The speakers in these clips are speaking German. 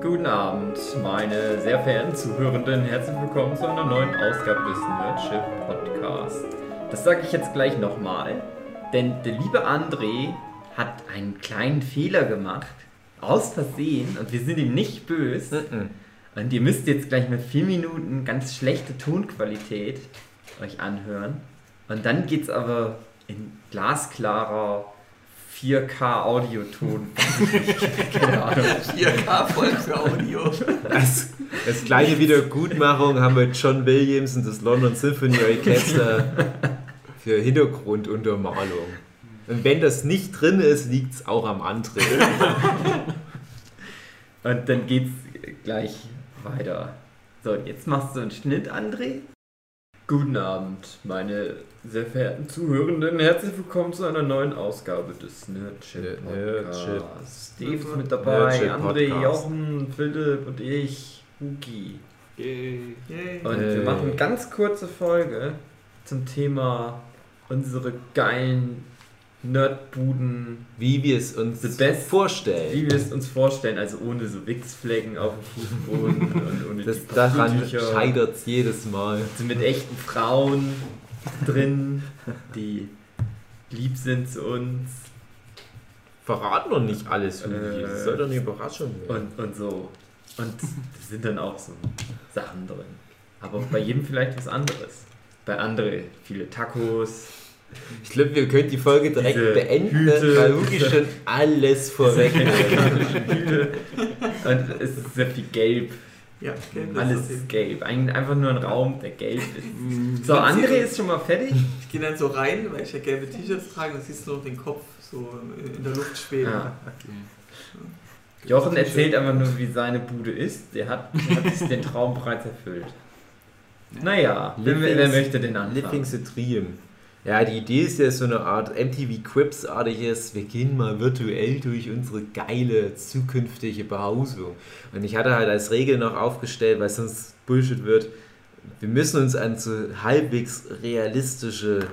Guten Abend, meine sehr verehrten Zuhörenden. Herzlich willkommen zu einer neuen Ausgabe des Nerdship Podcasts. Das sage ich jetzt gleich nochmal, denn der liebe André hat einen kleinen Fehler gemacht, aus Versehen, und wir sind ihm nicht böse. Und ihr müsst jetzt gleich mit vier Minuten ganz schlechte Tonqualität euch anhören. Und dann geht's aber in glasklarer 4K Audioton. Keine Ahnung. 4K voll für Audio. Als, als kleine Wiedergutmachung haben wir John Williams und das London Symphony Orchestra für Hintergrunduntermalung. Und wenn das nicht drin ist, liegt es auch am André. Und dann geht's gleich weiter. So, jetzt machst du einen Schnitt, André. Guten Abend, meine sehr verehrten Zuhörenden. Herzlich willkommen zu einer neuen Ausgabe des Nerdship. Podcasts. Steve ist mit dabei, André. Jochen, Philipp und ich, Hugi. Yay. Und Hey. wir machen eine ganz kurze Folge zum Thema unsere geilen Nerdbuden, Wie wir es uns best- vorstellen. wie wir es uns vorstellen, also ohne so Wichsflecken auf dem Fußboden und ohne Das, die daran scheitert es jedes Mal. Mit echten Frauen drin, die lieb sind zu uns Verraten noch nicht alles. Äh, Das soll doch eine Überraschung werden. und, und so. Und sind dann auch so Sachen drin. Aber bei jedem vielleicht was anderes. Bei André viele Tacos, Ich glaube, wir können die Folge direkt Diese beenden, Hüte. weil Hugi schon alles vorweg Hüte. Und es ist sehr viel Gelb. Ja, gelb ist Alles ist eben. gelb. Eigentlich einfach nur ein Raum, der gelb ist. So, André ist schon mal fertig. Ich gehe dann so rein, weil ich ja gelbe T-Shirts trage, dann siehst du noch den Kopf so in der Luft schweben. Ja. Jochen erzählt einfach nur, wie seine Bude ist. Der hat, der hat sich den Traum bereits erfüllt. Naja, wer, möchte den anfangen? Living the Dream. Ja, die Idee ist ja so eine Art MTV Quips-artiges, wir gehen mal virtuell durch unsere geile zukünftige Behausung. Und ich hatte halt als Regel noch aufgestellt, weil sonst Bullshit wird, wir müssen uns an so halbwegs realistische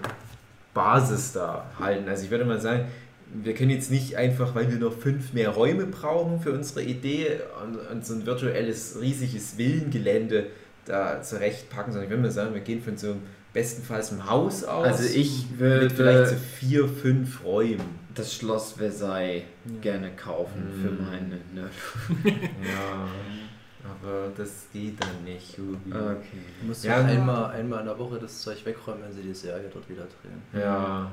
Basis da halten. Also ich würde mal sagen, wir können jetzt nicht einfach, weil wir noch fünf mehr Räume brauchen für unsere Idee, an, an so ein virtuelles, riesiges Villengelände da zurechtpacken, sondern ich würde mal sagen, wir gehen von so einem bestenfalls einem Haus aus. Also ich mit vielleicht so würde vier, fünf Räumen. das Schloss Versailles gerne kaufen für Mm. meine Nerd. Ja, aber das geht dann nicht. Hubi. Okay. Du musst Ja. ja. einmal, einmal in der Woche das Zeug wegräumen, wenn sie die Serie dort wieder drehen. Ja.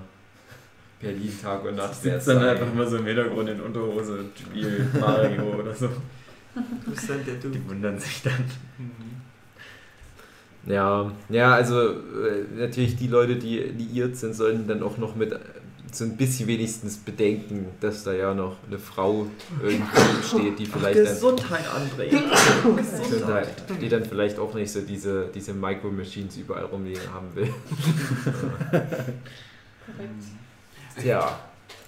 Berlin Tag und Nacht. Sitzt dann einfach immer so im Hintergrund in Unterhose und spielt Mario oder so. Du bist dann der Dude. Die wundern sich dann. Mhm. Ja, ja, also äh, natürlich die Leute, die liiert sind, sollten dann auch noch mit äh, so ein bisschen wenigstens bedenken, dass da ja noch eine Frau irgendwo steht, die vielleicht dann, Gesundheit, André. Gesundheit, die dann vielleicht auch nicht so diese, diese Micro-Machines überall rumliegen haben will. Ja.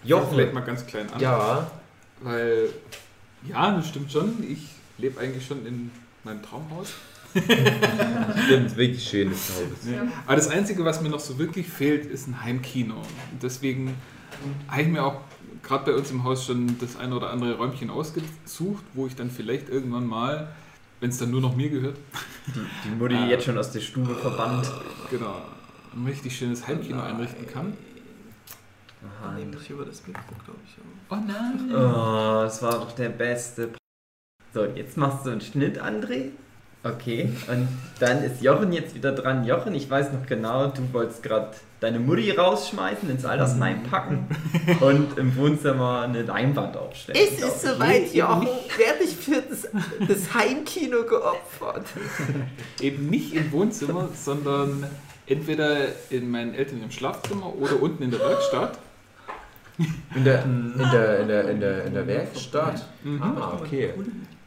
Jochen. Vielleicht mal ganz klein an. ja, Weil, ja, das stimmt schon. Ich lebe eigentlich schon in meinem Traumhaus. stimmt, wirklich schönes Haus. Ne? Aber das Einzige, was mir noch so wirklich fehlt, ist ein Heimkino. Deswegen habe ich mir auch gerade bei uns im Haus schon das eine oder andere Räumchen ausgesucht, wo ich dann vielleicht irgendwann mal, wenn es dann nur noch mir gehört, Die, die Mutti jetzt schon aus der Stube verbannt. genau, ein richtig schönes Heimkino einrichten kann. Aha. Nee, nicht über das Mikro, glaube ich. Oh nein! Oh, das war doch der beste. So, jetzt machst du einen Schnitt, André. Okay, und dann ist Jochen jetzt wieder dran. Jochen, ich weiß noch genau, du wolltest gerade deine Mutti rausschmeißen, ins Altersheim packen und im Wohnzimmer eine Leinwand aufstellen. Es ist soweit, Jochen. Werde ich für das, das Heimkino geopfert. Eben nicht im Wohnzimmer, sondern entweder in meinen Eltern im Schlafzimmer oder unten in der Werkstatt. In der, in der, in der, in der, in der Werkstatt. Mhm. Ah, okay.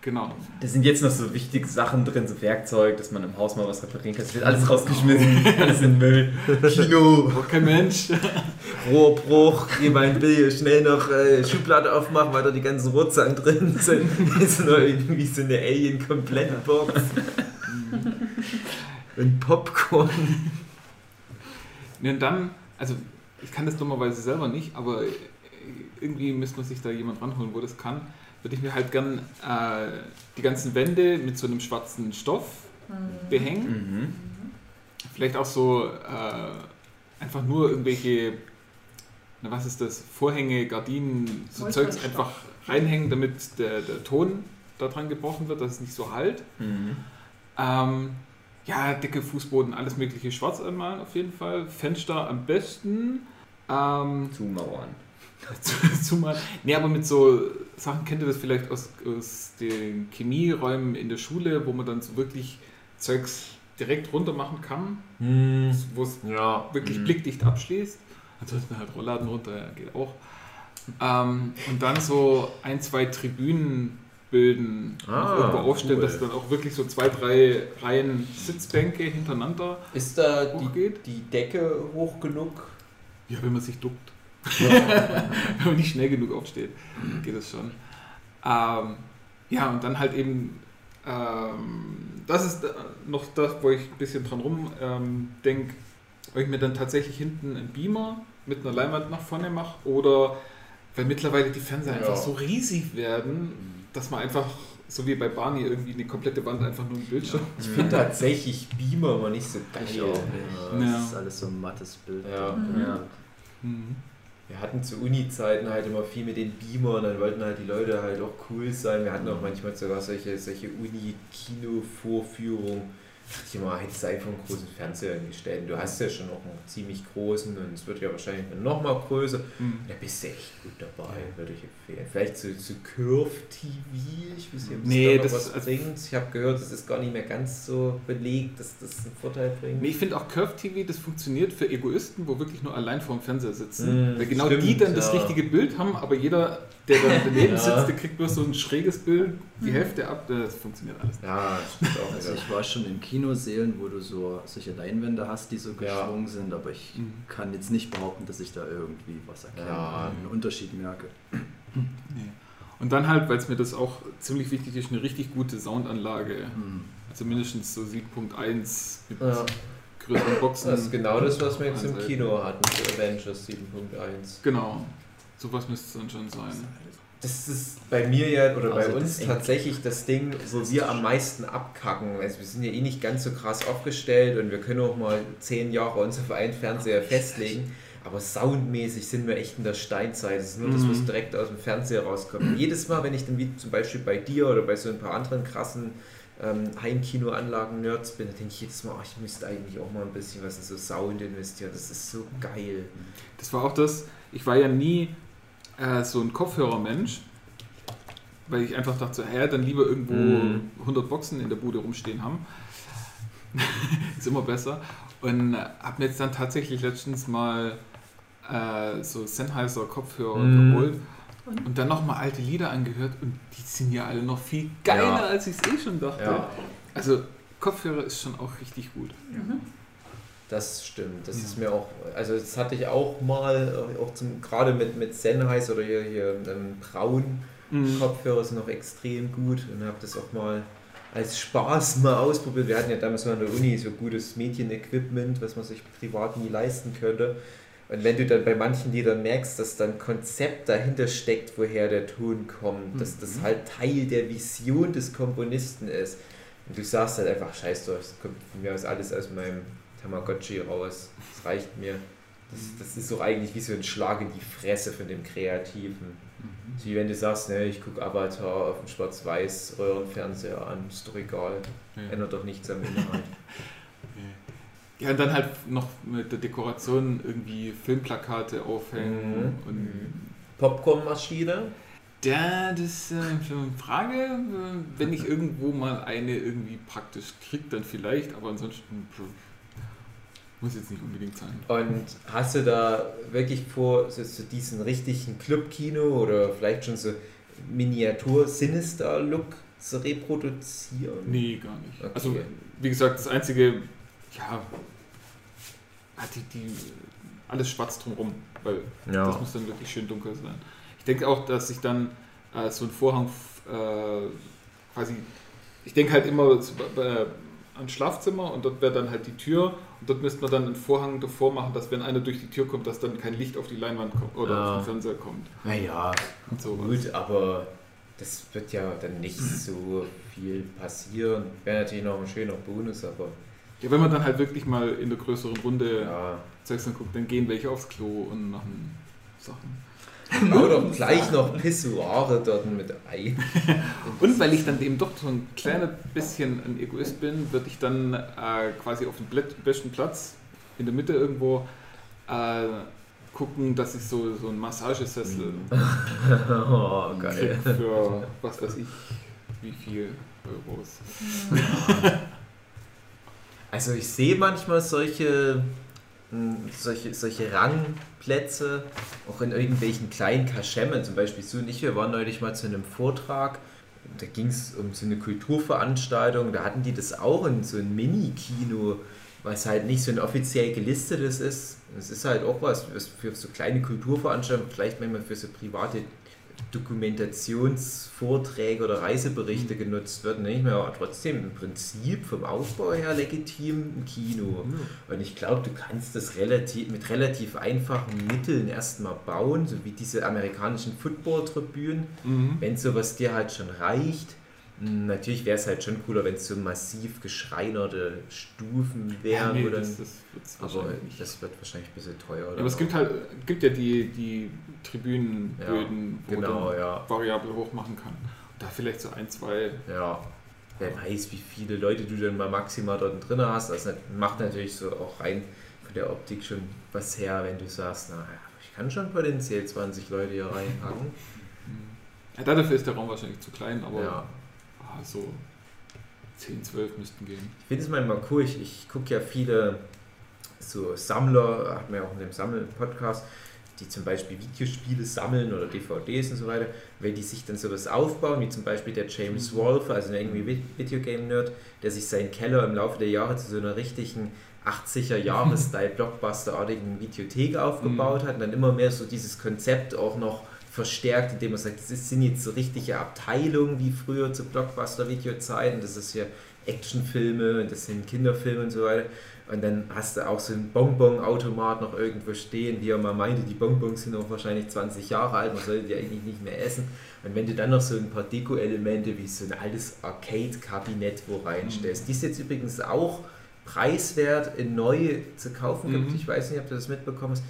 Genau. Da sind jetzt noch so wichtige Sachen drin, so Werkzeug, dass man im Haus mal was reparieren kann. Es wird alles rausgeschmissen, alles in Müll. Kino. Braucht kein Mensch. Rohrbruch, jemand will schnell noch äh, Schublade aufmachen, weil da die ganzen Rutzern drin sind. Ist noch irgendwie so eine Alien-Komplettbox. Und Popcorn. Und dann, also ich kann das dummerweise selber nicht, aber irgendwie müsste man sich da jemand ranholen, wo das kann. Würde ich mir halt gern äh, die ganzen Wände mit so einem schwarzen Stoff behängen. Mhm. Vielleicht auch so äh, einfach nur irgendwelche, na was ist das, Vorhänge, Gardinen, so. Zeugs einfach reinhängen, damit der, der Ton da dran gebrochen wird, dass es nicht so halt. Mhm. Ähm, ja, dicke Fußboden, alles mögliche schwarz anmalen auf jeden Fall. Fenster am besten. Ähm, Zumauern. zu- zumal. Nee, aber mit so Sachen kennt ihr das vielleicht aus, aus den Chemieräumen in der Schule, wo man dann so wirklich Zeugs direkt runter machen kann, Hm, wo es ja. wirklich Mhm. blickdicht abschließt. Ansonsten halt Rollladen runter, ja, geht auch. Ähm, und dann so ein, zwei Tribünen bilden, Ah, irgendwo aufstellen, cool. dass dann auch wirklich so zwei, drei Reihen Sitzbänke hintereinander Ist da die, hochgeht. die Decke hoch genug? Ja, wenn man sich duckt. wenn man nicht schnell genug aufsteht, geht das schon. Ähm, ja, und dann halt eben, ähm, das ist noch das, wo ich ein bisschen dran rum ähm, denke, ob ich mir dann tatsächlich hinten einen Beamer mit einer Leinwand nach vorne mache oder weil mittlerweile die Fernseher Ja. einfach so riesig werden, dass man einfach, so wie bei Barney, irgendwie eine komplette Wand einfach nur ein Bildschirm. Ich finde tatsächlich Beamer immer nicht so geil. Ich auch nicht. Ja. Das ist alles so ein mattes Bild. Ja. Mhm. Ja. Mhm. Wir hatten zu Uni-Zeiten halt immer viel mit den Beamern, dann wollten halt die Leute halt auch cool sein. Wir hatten auch manchmal sogar solche, solche Uni-Kino-Vorführungen. Ich immer, hättest du einfach einen großen Fernseher hingestellt. Du hast ja schon noch einen ziemlich großen und es wird ja wahrscheinlich noch mal größer. Mhm. Da bist du echt gut dabei, würde ich empfehlen. Vielleicht zu, zu Curve TV, ich weiß nicht, ob Nee, da das- was also- bringt. Ich habe gehört, es ist gar nicht mehr ganz so belegt, dass das einen Vorteil bringt. Nee, Ich finde auch Curve TV, das funktioniert für Egoisten, wo wirklich nur allein vorm Fernseher sitzen. Mm, Weil genau stimmt, die dann das ja. richtige Bild haben, aber jeder, der dann daneben Ja. sitzt, der kriegt bloß so ein schräges Bild, die Hälfte ab. Das funktioniert alles. Ja, stimmt auch Also ich war schon in Kinosälen, wo du so solche Leinwände hast, die so Ja. geschwungen sind, aber ich Mhm. kann jetzt nicht behaupten, dass ich da irgendwie was erkenne, Ja. einen Unterschied merke. Nee. Und dann halt, weil es mir das auch ziemlich wichtig ist, eine richtig gute Soundanlage. Hm. Also mindestens so 7.1 mit Ja. größeren Boxen. Das ist genau das, was wir jetzt im. Kino hatten für Avengers 7.1. Genau. Sowas müsste es dann schon sein. Das ist bei mir ja oder bei Also das uns tatsächlich das Ding, wo wir am meisten abkacken. Also wir sind ja eh nicht ganz so krass aufgestellt und wir können auch mal zehn Jahre uns auf einen Fernseher festlegen. Aber soundmäßig sind wir echt in der Steinzeit. Das ist nur das, was Mhm. direkt aus dem Fernseher rauskommt. Jedes Mal, wenn ich dann wie zum Beispiel bei dir oder bei so ein paar anderen krassen ähm, Heimkinoanlagen-Nerds bin, dann denke ich jedes Mal, ach, ich müsste eigentlich auch mal ein bisschen was in so Sound investieren. Das ist so geil. Das war auch das, ich war ja nie äh, so ein Kopfhörermensch, weil ich einfach dachte, so, hä, dann lieber irgendwo Mhm. 100 Boxen in der Bude rumstehen haben. ist immer besser. Und habe mir jetzt dann tatsächlich letztens mal äh, so Sennheiser Kopfhörer Mhm. geholt Und? und dann nochmal alte Lieder angehört und die sind ja alle noch viel geiler, Ja. als ich es eh schon dachte. Ja. Also Kopfhörer ist schon auch richtig gut. Mhm. Das stimmt. Das Ja. ist mir auch, also das hatte ich auch mal, äh, auch zum, gerade mit, mit Sennheiser oder hier, hier ähm, Braun Mhm. Kopfhörer sind noch extrem gut und habe das auch mal als Spaß mal ausprobiert. Wir hatten ja damals noch an der Uni so gutes Medienequipment, was man sich privat nie leisten könnte. Und wenn du dann bei manchen Liedern merkst, dass dann Konzept dahinter steckt, woher der Ton kommt, dass das Mhm. halt Teil der Vision des Komponisten ist. Und du sagst halt einfach, scheiß drauf, das kommt von mir aus alles aus meinem Tamagotchi raus. Das reicht mir. Das, das ist so eigentlich wie so ein Schlag in die Fresse von dem Kreativen. Mhm. Wie wenn du sagst, ne, ich gucke Avatar auf dem schwarz-weiß Röhrenfernseher an, ist doch egal. Ja. Ändert doch nichts am Inhalt. Ja, und dann halt noch mit der Dekoration irgendwie Filmplakate aufhängen. Mhm. Und Mhm. Popcornmaschine? ja, das ist äh, eine Frage. Wenn ich irgendwo mal eine irgendwie praktisch kriege, dann vielleicht, aber ansonsten muss jetzt nicht unbedingt sein. Und hast du da wirklich vor, so, so diesen richtigen Clubkino oder vielleicht schon so Miniatur-Sinister-Look zu reproduzieren? Nee, gar nicht. Okay. Also, wie gesagt, das einzige, ja, hat die, die alles schwarz drumherum, weil Ja. das muss dann wirklich schön dunkel sein. Ich denke auch, dass ich dann äh, so ein Vorhang äh, quasi, ich denke halt immer äh, ans Schlafzimmer und dort wäre dann halt die Tür und dort müsste man dann einen Vorhang davor machen, dass wenn einer durch die Tür kommt, dass dann kein Licht auf die Leinwand kommt oder Ja. auf den Fernseher kommt. Naja, sowas. gut, aber das wird ja dann nicht so viel passieren. Wäre natürlich noch ein schöner Bonus, aber Ja, wenn man dann halt wirklich mal in der größeren Runde ja. Zeugs anguckt, dann gehen welche aufs Klo und machen Sachen. Bau doch gleich noch Pissoire dort mit ein. Und weil ich dann eben doch so ein kleiner bisschen ein Egoist bin, würde ich dann äh, quasi auf dem besten Platz in der Mitte irgendwo äh, gucken, dass ich so, so einen Massagesessel oh, geil. für was weiß ich, wie viel Euros. Also ich sehe manchmal solche, solche, solche Rangplätze auch in irgendwelchen kleinen Kaschemmen. Zum Beispiel Sue und ich, wir waren neulich mal zu einem Vortrag. Da ging es um so eine Kulturveranstaltung. Da hatten die das auch in so ein Mini-Kino, was halt nicht so ein offiziell gelistetes ist. Es ist halt auch was, was für so kleine Kulturveranstaltungen, vielleicht manchmal für so private Dokumentationsvorträge oder Reiseberichte genutzt wird, nicht mehr, aber trotzdem im Prinzip vom Aufbau her legitim ein Kino. Und ich glaube, du kannst das relativ, mit relativ einfachen Mitteln erstmal bauen, so wie diese amerikanischen Football-Tribünen, Mhm. wenn sowas dir halt schon reicht. Natürlich wäre es halt schon cooler, wenn es so massiv geschreinerte Stufen wären. nee, oder, das, das aber nicht. das wird wahrscheinlich ein bisschen teuer. Ja, aber es gibt halt gibt ja die, die Tribünenböden, wo genau, man ja. variabel hoch machen kann. Da vielleicht so ein, zwei. Ja, wer weiß, wie viele Leute du dann mal maximal dort drin hast. Das macht natürlich so auch rein von der Optik schon was her, wenn du sagst, na, ich kann schon potenziell 20 Leute hier reinpacken. Ja, dafür ist der Raum wahrscheinlich zu klein, aber Ja. So 10, 12 müssten gehen. Ich finde es manchmal cool, ich, ich gucke ja viele so Sammler, hat man ja auch in dem Sammel-Podcast, die zum Beispiel Videospiele sammeln oder DVDs und so weiter, wenn die sich dann sowas aufbauen, wie zum Beispiel der James Wolfe, also irgendwie Vi- Videogame-Nerd, der sich seinen Keller im Laufe der Jahre zu so einer richtigen 80er-Jahre-Style-Blockbuster-artigen Videothek aufgebaut hat und dann immer mehr so dieses Konzept auch noch verstärkt, indem er sagt, das ist- sind jetzt so richtige Abteilungen wie früher zu Blockbuster-Videozeiten, das ist hier Actionfilme und das sind Kinderfilme und so weiter. Und dann hast du auch so einen Bonbon-Automat noch irgendwo stehen, wie er mal meinte, die Bonbons sind auch wahrscheinlich 20 Jahre alt, man sollte die eigentlich nicht mehr essen. Und wenn du dann noch so ein paar Deko-Elemente wie so ein altes Arcade-Kabinett wo reinstellst, die es jetzt übrigens auch preiswert in neu zu kaufen gibt, Mhm. ich weiß nicht, ob du das mitbekommen hast.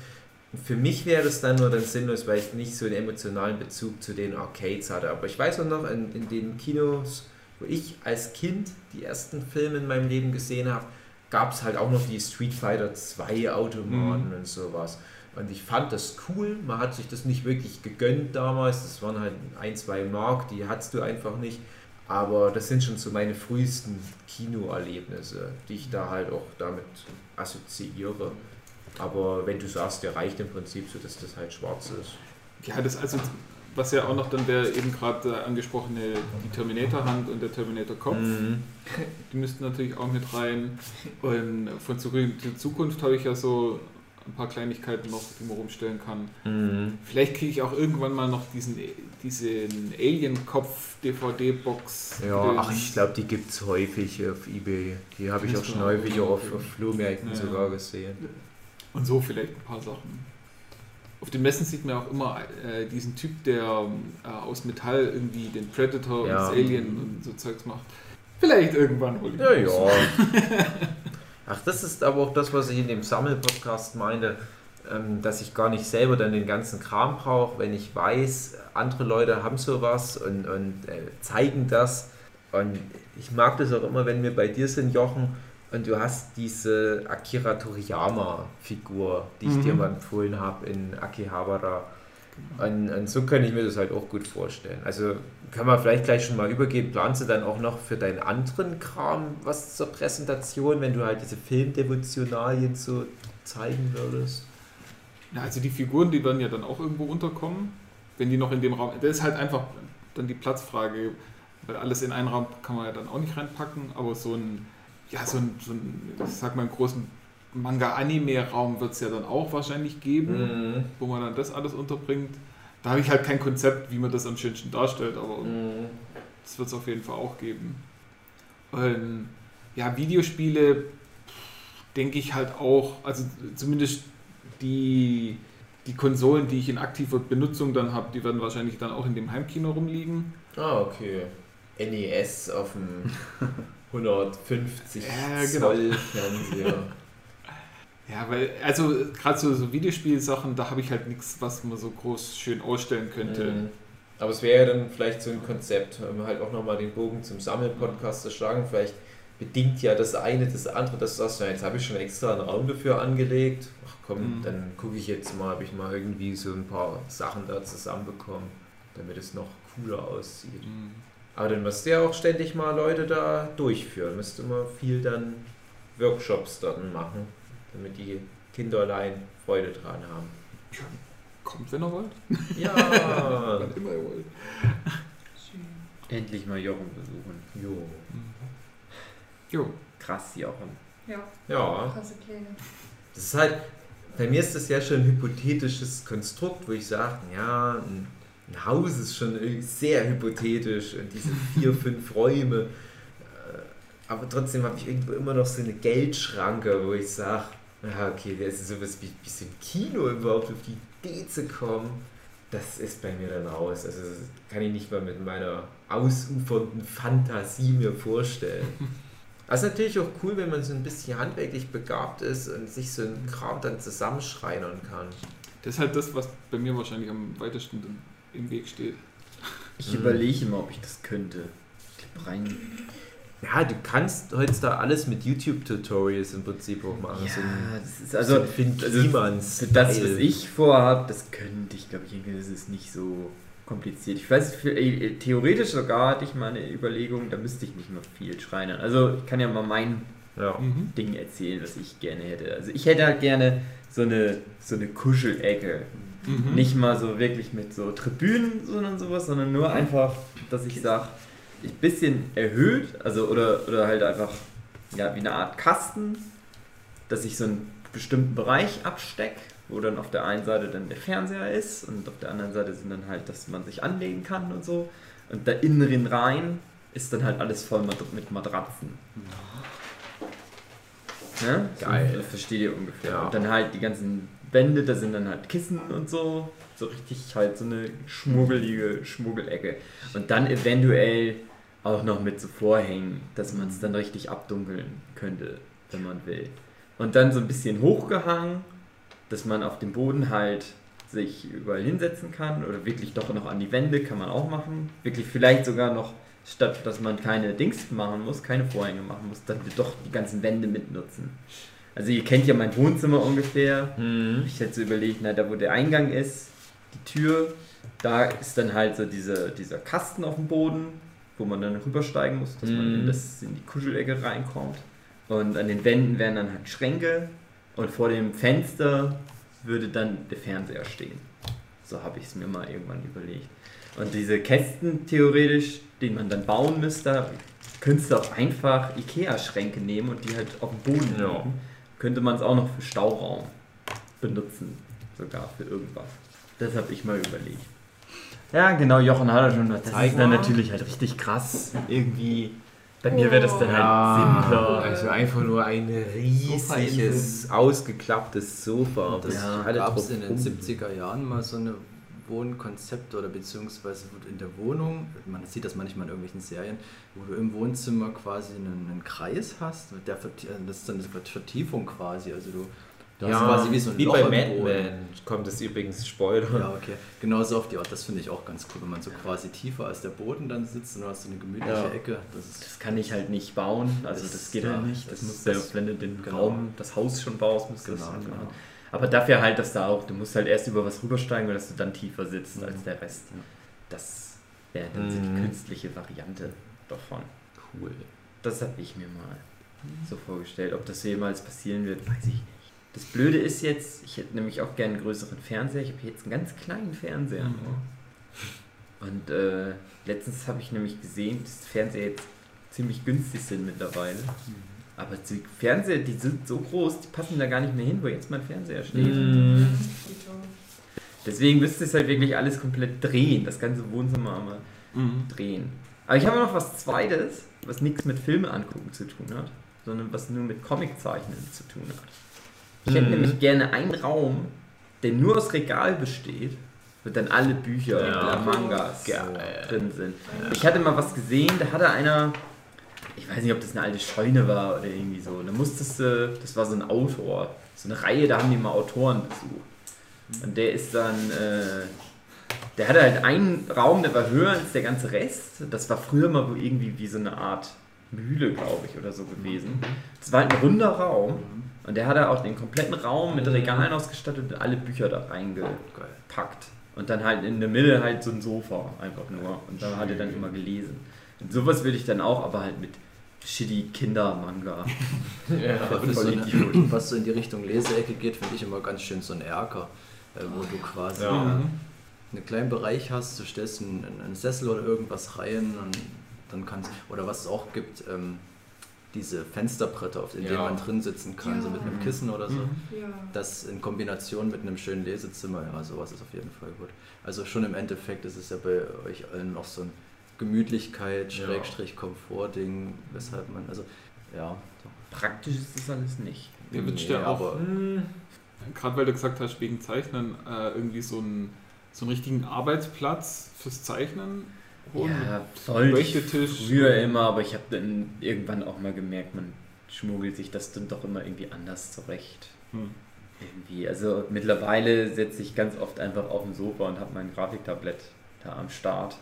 Für mich wäre das dann nur dann sinnlos, weil ich nicht so einen emotionalen Bezug zu den Arcades hatte. Aber ich weiß auch noch, in, in den Kinos, wo ich als Kind die ersten Filme in meinem Leben gesehen habe, gab es halt auch noch die Street Fighter 2 Automaten Mhm. und sowas. Und ich fand das cool. Man hat sich das nicht wirklich gegönnt damals. Das waren halt ein, zwei Mark, die hattest du einfach nicht. Aber das sind schon so meine frühesten Kinoerlebnisse, die ich da halt auch damit assoziiere. Aber wenn du sagst, der reicht im Prinzip so, dass das halt schwarz ist. Ja, das also, was ja auch noch dann der eben gerade äh, angesprochene, die Terminator-Hand und der Terminator-Kopf, Mhm. die müssten natürlich auch mit rein. Und von Zurück in Zukunft habe ich ja so ein paar Kleinigkeiten noch, die man rumstellen kann. Mhm. Vielleicht kriege ich auch irgendwann mal noch diesen, diesen Alien-Kopf-DVD-Box. Ja, ach, ich glaube, die gibt es häufig auf Ebay. Die habe ich auch schon häufig auf, auf Flohmärkten Ja. sogar gesehen. Und so vielleicht ein paar Sachen. Auf den Messen sieht man auch immer äh, diesen Typ, der äh, aus Metall irgendwie den Predator Ja. und das Alien und so Zeugs macht. Vielleicht irgendwann hol ich Ja, ja. das. Ach, das ist aber auch das, was ich in dem Sammelpodcast meinte, ähm, dass ich gar nicht selber dann den ganzen Kram brauche, wenn ich weiß, andere Leute haben sowas und, und äh, zeigen das. Und ich mag das auch immer, wenn wir bei dir sind, Jochen, und du hast diese Akira Toriyama-Figur, die ich Mhm. dir mal empfohlen habe in Akihabara. Und, und so kann ich mir das halt auch gut vorstellen. Also kann man vielleicht gleich schon mal übergehen. Planst du dann auch noch für deinen anderen Kram was zur Präsentation, wenn du halt diese Filmdevotionalien so zeigen würdest? Ja, also die Figuren, die werden ja dann auch irgendwo unterkommen, wenn die noch in dem Raum. Das ist halt einfach dann die Platzfrage, weil alles in einen Raum kann man ja dann auch nicht reinpacken, aber so ein, ja, so ein, so ein ich sag mal, einen großen Manga-Anime-Raum wird es ja dann auch wahrscheinlich geben, Mhm. wo man dann das alles unterbringt. Da habe ich halt kein Konzept, wie man das am schönsten darstellt, aber Mhm. das wird es auf jeden Fall auch geben. Ähm, ja, Videospiele denke ich halt auch, also zumindest die, die Konsolen, die ich in aktiver Benutzung dann habe, die werden wahrscheinlich dann auch in dem Heimkino rumliegen. Ah, okay. NES auf dem 150 Ja, genau. Zoll Fernseher. Ja, weil, also gerade so, so Videospielsachen, da habe ich halt nichts, was man so groß schön ausstellen könnte. Mhm. Aber es wäre ja dann vielleicht so ein Konzept, wenn wir halt auch nochmal den Bogen zum Sammelpodcast erschlagen. Vielleicht bedingt ja das eine das andere, dass du sagst, ja, jetzt habe ich schon extra einen Raum dafür angelegt. Ach komm, Mhm. dann gucke ich jetzt mal, ob ich mal irgendwie so ein paar Sachen da zusammenbekomme, damit es noch cooler aussieht. Mhm. Aber dann müsste ja auch ständig mal Leute da durchführen. Müsste man viel dann Workshops dann machen, damit die Kinderlein Freude dran haben. Kommt, wenn ihr wollt. Ja, Wann immer ihr wollt. Endlich mal Jochen besuchen. jo. Jo. Krass, Jochen. Ja, Ja, krasse Pläne. das ist halt, bei mir ist das ja schon ein hypothetisches Konstrukt, wo ich sage, ja, ein, ein Haus ist schon sehr hypothetisch und diese vier, fünf Räume. Äh, Aber trotzdem habe ich irgendwo immer noch so eine Geldschranke, wo ich sage, ja, okay, das ist sowas wie, wie so ein Kino überhaupt auf die Idee zu kommen. Das ist bei mir dann raus. Also das kann ich nicht mal mit meiner ausufernden Fantasie mir vorstellen. Das ist natürlich auch cool, wenn man so ein bisschen handwerklich begabt ist und sich so einen Kram dann zusammenschreinern kann. Das ist halt das, was bei mir wahrscheinlich am weitesten im Weg steht. Ich Mhm. überlege immer, ob ich das könnte. Ich rein. Ja, du kannst heutzutage alles mit YouTube-Tutorials im Prinzip auch machen. Ja, so ein, das ist so also. ein Finn also das, was ich vorhabe, das könnte ich, glaube ich, irgendwie, das ist nicht so kompliziert. Ich weiß, für, äh, theoretisch sogar hatte ich mal eine Überlegung, da müsste ich nicht mehr viel schreinern. Also ich kann ja mal mein Ja. Mhm. Ding erzählen, was ich gerne hätte. Also ich hätte halt gerne so eine, so eine Kuschelecke. Mhm. Nicht mal so wirklich mit so Tribünen, sondern sowas, sondern nur einfach, dass ich sage, ich bisschen erhöht, also oder, oder halt einfach ja, wie eine Art Kasten, dass ich so einen bestimmten Bereich abstecke, wo dann auf der einen Seite dann der Fernseher ist und auf der anderen Seite sind dann halt, dass man sich anlegen kann und so. Und da innen rein ist dann halt alles voll mit Matratzen. Ne? Geil. So, versteht ihr ungefähr. Ja. Und dann halt die ganzen Wände, da sind dann halt Kissen und so. So richtig halt so eine schmuggelige Schmuggelecke. Und dann eventuell auch noch mit so Vorhängen, dass man es dann richtig abdunkeln könnte, wenn man will. Und dann so ein bisschen hochgehangen, dass man auf dem Boden halt sich überall hinsetzen kann oder wirklich doch noch an die Wände kann man auch machen. Wirklich vielleicht sogar noch, statt dass man keine Dings machen muss, keine Vorhänge machen muss, dann doch die ganzen Wände mitnutzen. Also ihr kennt ja mein Wohnzimmer ungefähr. Mhm. Ich hätte so überlegt, na, da wo der Eingang ist, die Tür, da ist dann halt so diese, dieser Kasten auf dem Boden, wo man dann rübersteigen muss, dass man Mhm. in, das, in die Kuschelecke reinkommt. Und an den Wänden wären dann halt Schränke und vor dem Fenster würde dann der Fernseher stehen. So habe ich es mir mal irgendwann überlegt. Und diese Kästen theoretisch, die man dann bauen müsste, könntest du auch einfach Ikea-Schränke nehmen und die halt auf dem Boden legen. Könnte man es auch noch für Stauraum benutzen, sogar für irgendwas. Das habe ich mal überlegt. Ja, genau, Jochen hat er schon was. Das Zeig ist dann natürlich halt richtig krass. Irgendwie. Bei mir wäre das dann halt simpler. Also einfach nur ein riesiges, ausgeklapptes Sofa. Das Ja, gab es in den rum- 70er Jahren mal so eine Wohnkonzept oder beziehungsweise in der Wohnung, man sieht das manchmal in irgendwelchen Serien, wo du im Wohnzimmer quasi einen, einen Kreis hast, der also das ist dann eine Vertiefung quasi, also du, du hast quasi wie so ein wie Loch bei im Mad Boden. Men kommt es übrigens Spoiler. Ja, okay. Genauso auf die Art, das finde ich auch ganz cool, wenn man so quasi tiefer als der Boden dann sitzt und du hast so eine gemütliche Ja. Ecke. Das ist Das kann ich halt nicht bauen, also Das- das geht ja, halt nicht. Das, das- muss ja, das- wenn du den genau. Raum, das Haus schon baust, musst du das genau, genau. Aber dafür halt, dass da auch, du musst halt erst über was rübersteigen, dass du dann tiefer sitzt als der Rest. Das wäre dann so die Mhm. künstliche Variante davon. Cool. Das habe ich mir mal so vorgestellt. Ob das jemals passieren wird, weiß ich nicht. Das Blöde ist jetzt, ich hätte nämlich auch gerne einen größeren Fernseher. Ich habe jetzt einen ganz kleinen Fernseher Mhm. Und äh, letztens habe ich nämlich gesehen, dass Fernseher jetzt ziemlich günstig sind mittlerweile. Aber die Fernseher, die sind so groß, die passen da gar nicht mehr hin, wo jetzt mein Fernseher steht. Mhm. Deswegen müsste es halt wirklich alles komplett drehen, das ganze Wohnzimmer einmal Mhm. drehen. Aber ich habe noch was Zweites, was nichts mit Filme angucken zu tun hat, sondern was nur mit Comiczeichnen zu tun hat. Ich hätte Mhm. nämlich gerne einen Raum, der nur aus Regal besteht, wo dann alle Bücher Ja. oder Mangas so drin sind. Ich hatte mal was gesehen, da hatte einer, ich weiß nicht, ob das eine alte Scheune war oder irgendwie so. Da musstest du, das war so ein Autor, so eine Reihe, da haben die mal Autoren besucht. Und der ist dann, äh, der hatte halt einen Raum, der war höher als der ganze Rest. Das war früher mal irgendwie wie so eine Art Mühle, glaube ich, oder so gewesen. Das war halt ein runder Raum. Und der hatte auch den kompletten Raum mit Regalen ausgestattet und alle Bücher da reingepackt. Und dann halt in der Mitte halt so ein Sofa einfach nur. Und da hat er dann immer gelesen. Und sowas würde ich dann auch, aber halt mit shitty Kinder-Manga. Ja. Aber so Idiot. eine, was so in die Richtung Leseecke geht, finde ich immer ganz schön so ein Erker, äh, wo du quasi Ja. äh, Mhm. einen kleinen Bereich hast, du stellst einen, einen Sessel oder irgendwas rein und dann kannst oder was es auch gibt, ähm, diese Fensterbretter, auf denen Ja. man drin sitzen kann, so mit einem Kissen oder so. Mhm. Ja. Das in Kombination mit einem schönen Lesezimmer, ja, sowas ist auf jeden Fall gut. Also schon im Endeffekt ist es ja bei euch allen noch so ein Gemütlichkeit. Schrägstrich, Komfortding, weshalb man, also ja, so. Praktisch ist das alles nicht. Mir wünscht Nee, ja auch, aber- Hm. gerade weil du gesagt hast, wegen Zeichnen, äh, irgendwie so einen, so einen richtigen Arbeitsplatz fürs Zeichnen holen. Ja, ich Leuchtetisch. früher immer, aber ich habe dann irgendwann auch mal gemerkt, man schmuggelt sich das dann doch immer irgendwie anders zurecht. Hm. Irgendwie. Also mittlerweile setze ich ganz oft einfach auf dem Sofa und habe mein Grafiktablett da am Start.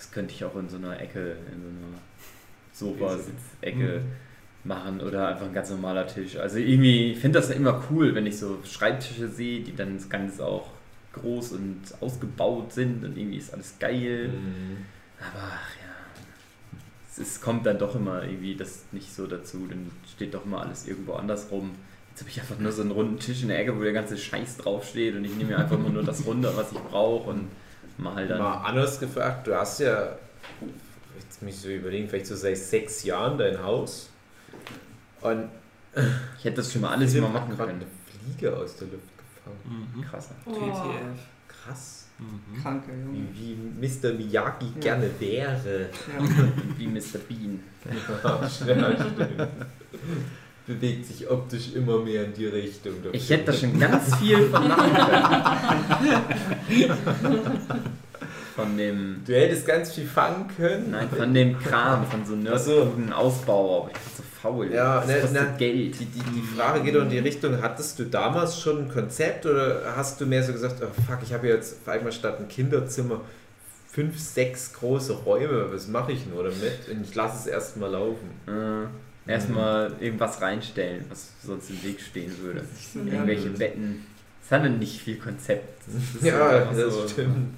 Das könnte ich auch in so einer Ecke, in so einer Sofasitzecke machen oder einfach ein ganz normaler Tisch. Also irgendwie, ich finde das immer cool, wenn ich so Schreibtische sehe, die dann ganz auch groß und ausgebaut sind und irgendwie ist alles geil. Hm. Aber ja, es ist, kommt dann doch immer irgendwie das nicht so dazu. Dann steht doch immer alles irgendwo anders rum. Jetzt habe ich einfach nur so einen runden Tisch in der Ecke, wo der ganze Scheiß draufsteht und ich nehme mir einfach nur das runter, was ich brauche und mal dann. Mal anders gefragt, du hast ja, jetzt mich so überlegen, vielleicht so seit sechs Jahren dein Haus. Und Ich hätte das schon mal alles hat machen können. eine Fliege aus der Luft gefangen. Mhm. Krasser. Oh. TTF. Krass. Mhm. Kranke Junge. Wie, wie Mr. Miyagi Ja. gerne wäre. Ja. Wie Mr. Bean. Ja, stimmt. Bewegt sich optisch immer mehr in die Richtung. Ich hätte da schon ganz viel von machen können. Von dem. Du hättest ganz viel fangen können. Nein, von dem Kram, von so Ach so. Ausbau, aber ich bin so faul. Ja, das ne, kostet ne, Geld. Die, die, die Frage geht doch in die Richtung, hattest du damals schon ein Konzept oder hast du mehr so gesagt, oh fuck, ich habe jetzt auf einmal statt ein Kinderzimmer fünf, sechs große Räume, was mache ich nur damit? Und ich lasse es erstmal laufen. Äh, erstmal irgendwas reinstellen, was sonst im Weg stehen würde. So Irgendwelche nervig. Betten. Es hat dann nicht viel Konzept. Das ist Ja, das so- stimmt.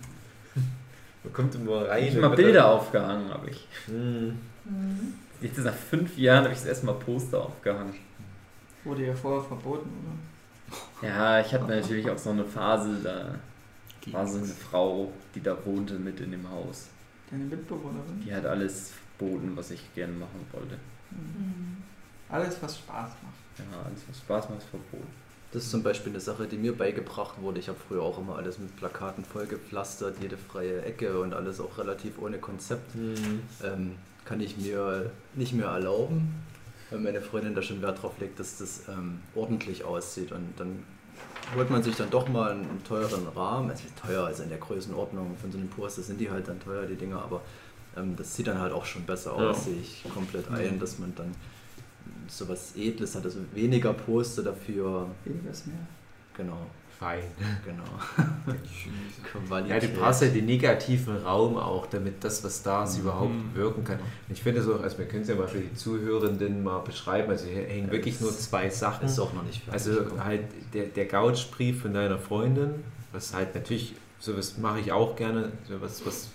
Man kommt immer rein. Ich und mal Bilder aufgehangen, habe ich. Hm. Mhm. Jetzt nach fünf Jahren habe ich das erste Mal Poster aufgehangen. Wurde ja vorher verboten, oder? Ja, ich hatte natürlich auch so eine Phase, da war so eine Frau, die da wohnte mit in dem Haus. Deine Mitbewohnerin? Die hat alles verboten, was ich gerne machen wollte. Mhm. Alles, was Spaß macht. Ja, alles was Spaß macht, ist verboten. Das ist zum Beispiel eine Sache, die mir beigebracht wurde. Ich habe früher auch immer alles mit Plakaten vollgepflastert, jede freie Ecke und alles auch relativ ohne Konzept. Hm. Ähm, kann ich mir nicht mehr erlauben, weil meine Freundin da schon Wert drauf legt, dass das ähm, ordentlich aussieht. Und dann holt man sich dann doch mal einen teuren Rahmen, also teuer, also in der Größenordnung von so einem Poster sind die halt dann teuer, die Dinger, aber ähm, das sieht dann halt auch schon besser Ja. aus, sehe ich komplett ein, dass man dann sowas Edles hat, also weniger Poster dafür, Weniger ist mehr. genau, Fein. genau. Ja, du brauchst ja den negativen Raum auch, damit das, was da ist, Mhm. überhaupt wirken kann. Und ich finde es auch, also wir können es ja mal für die Zuhörenden mal beschreiben, also hier hängen Ja, wirklich nur zwei Sachen. ist auch noch nicht fertig. Also halt der, der Couchbrief von deiner Freundin, was halt natürlich, sowas mache ich auch gerne, sowas, was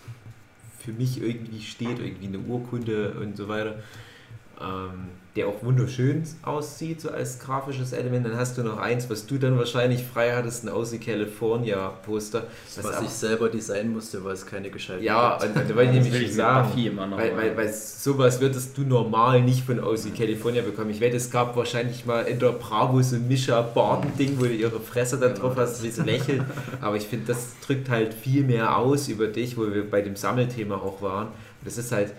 für mich irgendwie steht, irgendwie eine Urkunde und so weiter, ähm, der auch wunderschön aussieht, so als grafisches Element. Dann hast du noch eins, was du dann wahrscheinlich frei hattest, ein Aussie California Poster. was auch- ich selber designen musste, weil es keine gescheiten ja, gibt. und, und da wollte ich nämlich ich sagen, weil, weil, weil sowas würdest du normal nicht von Aussie California bekommen. Ich wette, es gab wahrscheinlich mal in der Bravo so ein Mischa Barton-Ding, wo du ihre Fresse da drauf hast, wie sie lächelt. Aber ich finde, das drückt halt viel mehr aus über dich, wo wir bei dem Sammelthema auch waren. Und das ist halt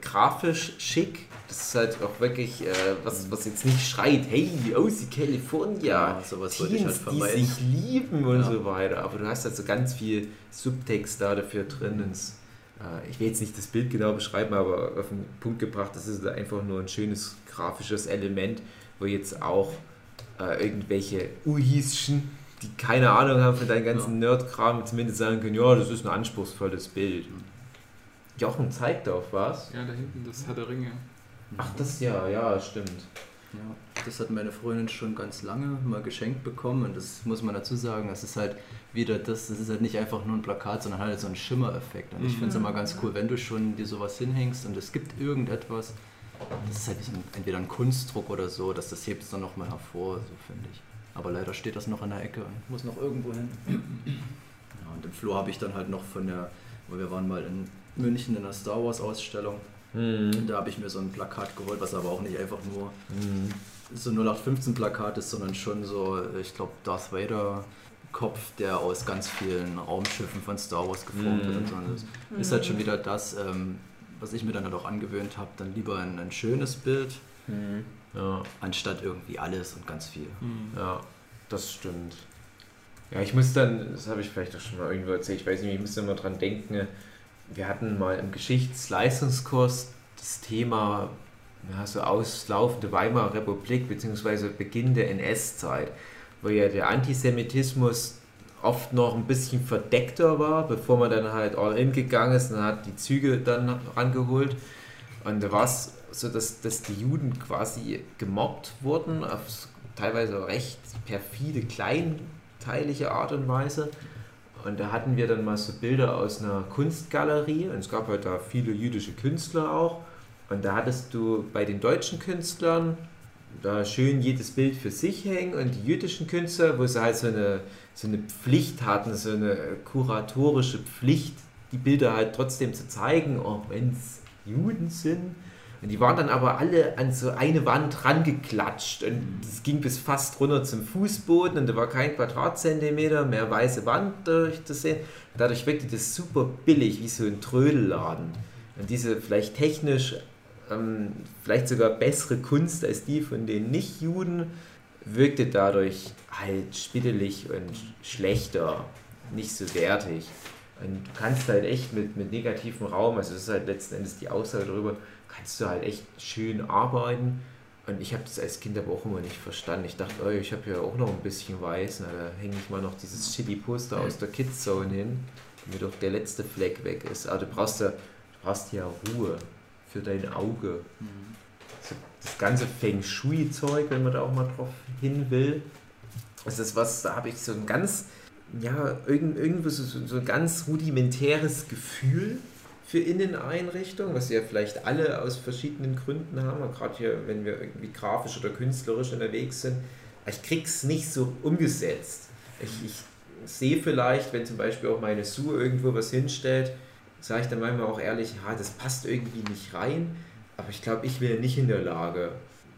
grafisch schick. Das ist halt auch wirklich äh, was, was jetzt nicht schreit, hey, aus California, Ja, sowas wollte ich Teens, halt die vermeiden. sich lieben und Ja. so weiter. Aber du hast halt so ganz viel Subtext da dafür drin. Es, äh, ich will jetzt nicht das Bild genau beschreiben, aber auf den Punkt gebracht, das ist einfach nur ein schönes grafisches Element, wo jetzt auch äh, irgendwelche Uhischen, die keine Ahnung haben von deinem ganzen Nerd-Kram, zumindest sagen können, ja, das ist ein anspruchsvolles Bild. Jochen zeigt auf was. Ja, da hinten, das hat der Ringe. Ach, das ja, ja, stimmt. Ja, das hat meine Freundin schon ganz lange mal geschenkt bekommen und das muss man dazu sagen, das ist halt wieder das, das ist halt nicht einfach nur ein Plakat, sondern halt so ein Schimmereffekt. Und ich Mhm. finde es immer ganz cool, wenn du schon dir sowas hinhängst und es gibt irgendetwas, das ist halt wie so ein, entweder ein Kunstdruck oder so, dass das hebt es dann nochmal hervor, so finde ich. Aber leider steht das noch in der Ecke und muss noch irgendwo hin. Ja, und im Flur habe ich dann halt noch von der, weil wir waren mal in München in der Star Wars Ausstellung, Mhm. da habe ich mir so ein Plakat geholt, was aber auch nicht einfach nur Mhm. so 0815 Plakat ist, sondern schon so, ich glaube, Darth Vader Kopf, der aus ganz vielen Raumschiffen von Star Wars geformt wird und so. Und Das ist halt schon wieder das, ähm, was ich mir dann halt auch angewöhnt habe, dann lieber ein, ein schönes Bild, Mhm. Ja, anstatt irgendwie alles und ganz viel. Hm. ja, das stimmt. Ja, ich muss dann, das habe ich vielleicht auch schon mal irgendwo erzählt, ich weiß nicht, ich muss immer dran denken, wir hatten mal im Geschichtsleistungskurs das Thema ja, so auslaufende Weimarer Republik bzw. Beginn der NS-Zeit, wo ja der Antisemitismus oft noch ein bisschen verdeckter war, bevor man dann halt all in gegangen ist und hat die Züge dann rangeholt. Und da war es so, dass, dass die Juden quasi gemobbt wurden, auf teilweise recht perfide, kleinteilige Art und Weise. Und da hatten wir dann mal so Bilder aus einer Kunstgalerie und es gab halt da viele jüdische Künstler auch. Und da hattest du bei den deutschen Künstlern da schön jedes Bild für sich hängen und die jüdischen Künstler, wo sie halt so eine, so eine Pflicht hatten, so eine kuratorische Pflicht, die Bilder halt trotzdem zu zeigen, auch wenn es Juden sind. Und die waren dann aber alle an so eine Wand rangeklatscht und es ging bis fast runter zum Fußboden und da war kein Quadratzentimeter mehr weiße Wand durch zu sehen. Dadurch wirkte das super billig, wie so ein Trödelladen. Und diese vielleicht technisch ähm, vielleicht sogar bessere Kunst als die von den Nicht-Juden wirkte dadurch halt spittelig und schlechter, nicht so wertig. Und du kannst halt echt mit, mit negativem Raum, also das ist halt letzten Endes die Aussage darüber, kannst du halt echt schön arbeiten. Und ich habe das als Kind aber auch immer nicht verstanden. Ich dachte, oh, ich habe ja auch noch ein bisschen weiß, na, da hänge ich mal noch dieses shitty Poster aus der Kids Zone hin, damit doch der letzte Fleck weg ist. Aber du brauchst ja, du brauchst ja Ruhe für dein Auge. So, das ganze Feng Shui-Zeug, wenn man da auch mal drauf hin will, das ist was, da habe ich so ein ganz, ja, irgend, irgendwo so, so, so ein ganz rudimentäres Gefühl für Inneneinrichtung, was ja vielleicht alle aus verschiedenen Gründen haben, gerade hier, wenn wir irgendwie grafisch oder künstlerisch unterwegs sind, ich krieg's nicht so umgesetzt. Ich, ich sehe vielleicht, wenn zum Beispiel auch meine Sue irgendwo was hinstellt, sage ich dann manchmal auch ehrlich, ja, das passt irgendwie nicht rein, aber ich glaube, ich wäre nicht in der Lage,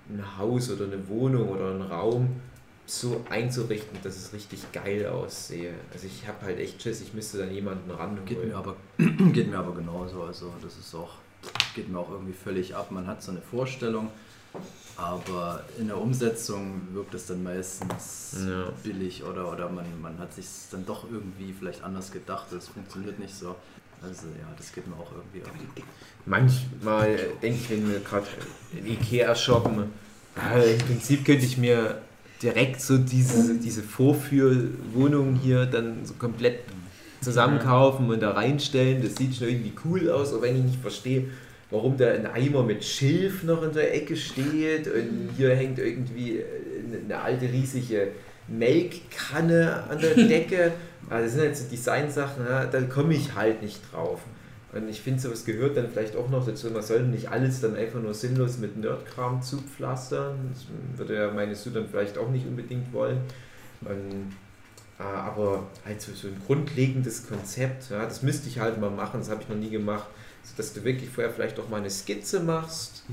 ein Haus oder eine Wohnung oder einen Raum so einzurichten, dass es richtig geil aussehe. Also ich habe halt echt Schiss, ich müsste dann jemanden ranholen. Geht mir aber, geht mir aber genauso. Also das ist auch, geht mir auch irgendwie völlig ab. Man hat so eine Vorstellung, aber in der Umsetzung wirkt es dann meistens Ja. billig oder, oder man, man hat sich dann doch irgendwie vielleicht anders gedacht. Es funktioniert nicht so. Also ja, das geht mir auch irgendwie ab. Manchmal denke ich, wenn wir gerade in Ikea shoppen, äh, im Prinzip könnte ich mir direkt so diese, diese Vorführwohnung hier dann so komplett zusammenkaufen und da reinstellen. Das sieht schon irgendwie cool aus, auch wenn ich nicht verstehe, warum da ein Eimer mit Schilf noch in der Ecke steht und hier hängt irgendwie eine alte riesige Melkkanne an der Decke. Also das sind halt so Designsachen, ja, da komme ich halt nicht drauf. Und ich finde, sowas gehört dann vielleicht auch noch dazu. Man sollte nicht alles dann einfach nur sinnlos mit Nerdkram zupflastern. Das würde ja meine Sue dann vielleicht auch nicht unbedingt wollen. Und, äh, aber halt so, so ein grundlegendes Konzept, ja, das müsste ich halt mal machen, das habe ich noch nie gemacht. So, dass du wirklich vorher vielleicht auch mal eine Skizze machst,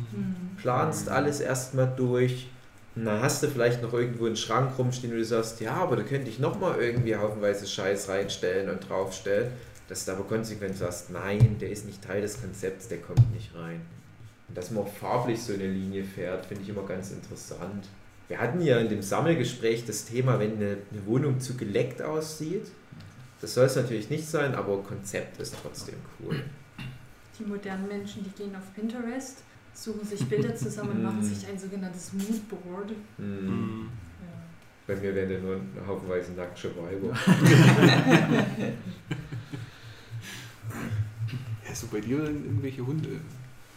planst alles erstmal durch. Und dann hast du vielleicht noch irgendwo einen Schrank rumstehen, wo du sagst, ja, aber da könnte ich nochmal irgendwie haufenweise Scheiß reinstellen und draufstellen. Dass du aber konsequent sagst, nein, der ist nicht Teil des Konzepts, der kommt nicht rein. Und dass man auch farblich so eine Linie fährt, finde ich immer ganz interessant. Wir hatten ja in dem Sammelgespräch das Thema, wenn eine, eine Wohnung zu geleckt aussieht. Das soll es natürlich nicht sein, aber Konzept ist trotzdem cool. Die modernen Menschen, die gehen auf Pinterest, suchen sich Bilder zusammen und machen sich ein sogenanntes Moodboard. Hm. Ja. Bei mir wären ja nur haufenweise nackte Weiber. Ja, so bei dir dann irgendwelche Hunde.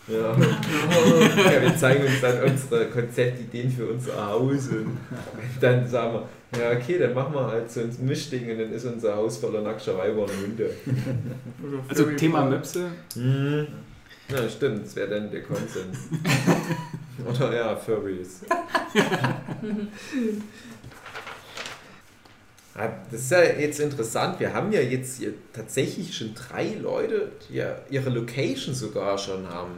Ja. ja, wir zeigen uns dann unsere Konzeptideen für unser Haus und dann sagen wir, ja okay, dann machen wir halt so ein Mischding und dann ist unser Haus voller nackter Weiber und Hunde. Also Thema. Möpse. Mhm. Ja, stimmt, das wäre dann der Konsens. Oder ja, Furries. Ja, Das ist ja jetzt interessant. Wir haben ja jetzt hier tatsächlich schon drei Leute, die ja ihre Location sogar schon haben.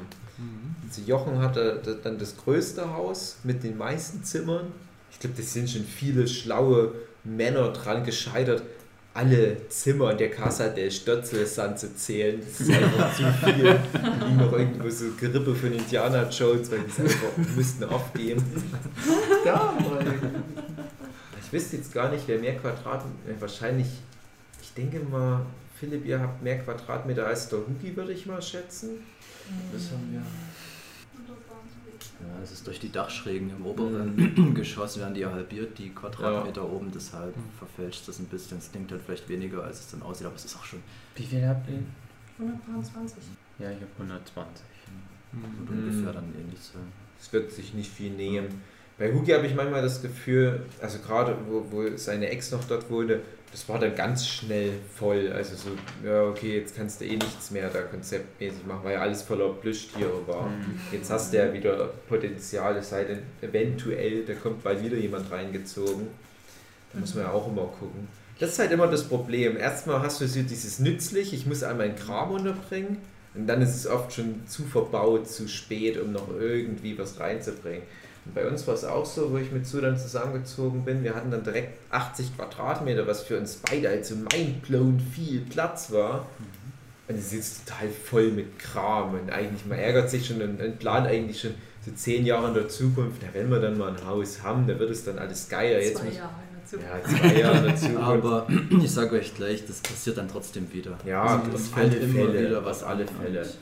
Also Jochen hatte da- dann das größte Haus mit den meisten Zimmern. Ich glaube, das sind schon viele schlaue Männer dran gescheitert, alle Zimmer in der Casa del Stotzel anzuzählen. Das ist einfach zu viel. Da liegen noch irgendwo so Gerippe von Indiana Jones, weil die es einfach müssten aufgeben. Da mal. Ich wüsste jetzt gar nicht, wer mehr Quadratmeter. Wahrscheinlich, ich denke mal, Philipp, ihr habt mehr Quadratmeter als der Hugi, würde ich mal schätzen. Das haben wir. Ja, das ist durch die Dachschrägen im Mhm. oberen Geschoss werden die ja halbiert, die Quadratmeter oben, deshalb verfälscht das ein bisschen. Es klingt halt vielleicht weniger, als es dann aussieht, aber es ist auch schon Wie viel habt ihr? 123. Ja, ich habe 120. gut Mhm. ungefähr dann ähnlich sein. Es wird sich nicht viel nehmen. Bei Hugi habe ich manchmal das Gefühl, also gerade wo, wo seine Ex noch dort wohnte, das war dann ganz schnell voll. Also so, ja okay, jetzt kannst du eh nichts mehr da konzeptmäßig machen, weil ja alles voller Plüschtiere war. Mhm. Jetzt hast du ja wieder Potenzial, es sei denn, eventuell, da kommt bald wieder jemand reingezogen. Da muss man ja auch immer gucken. Das ist halt immer das Problem. Erstmal hast du so dieses nützlich, ich muss einmal meinen Kram unterbringen und dann ist es oft schon zu verbaut, zu spät, um noch irgendwie was reinzubringen. Und bei uns war es auch so, wo ich mit Sue dann zusammengezogen bin, wir hatten dann direkt 80 Quadratmeter, was für uns beide halt so mindblown viel Platz war. Und es ist jetzt total voll mit Kram. Und eigentlich, man ärgert sich schon und, und plant eigentlich schon so zehn Jahre in der Zukunft, ja, wenn wir dann mal ein Haus haben, da wird es dann alles geiler. Jetzt Zwei muss, Jahre ja, zwei Jahre Zukunft. Aber ich sage euch gleich, das passiert dann trotzdem wieder. Ja, Also, es alle fällt immer Fälle, wieder was alle. Fälle. Und, ja.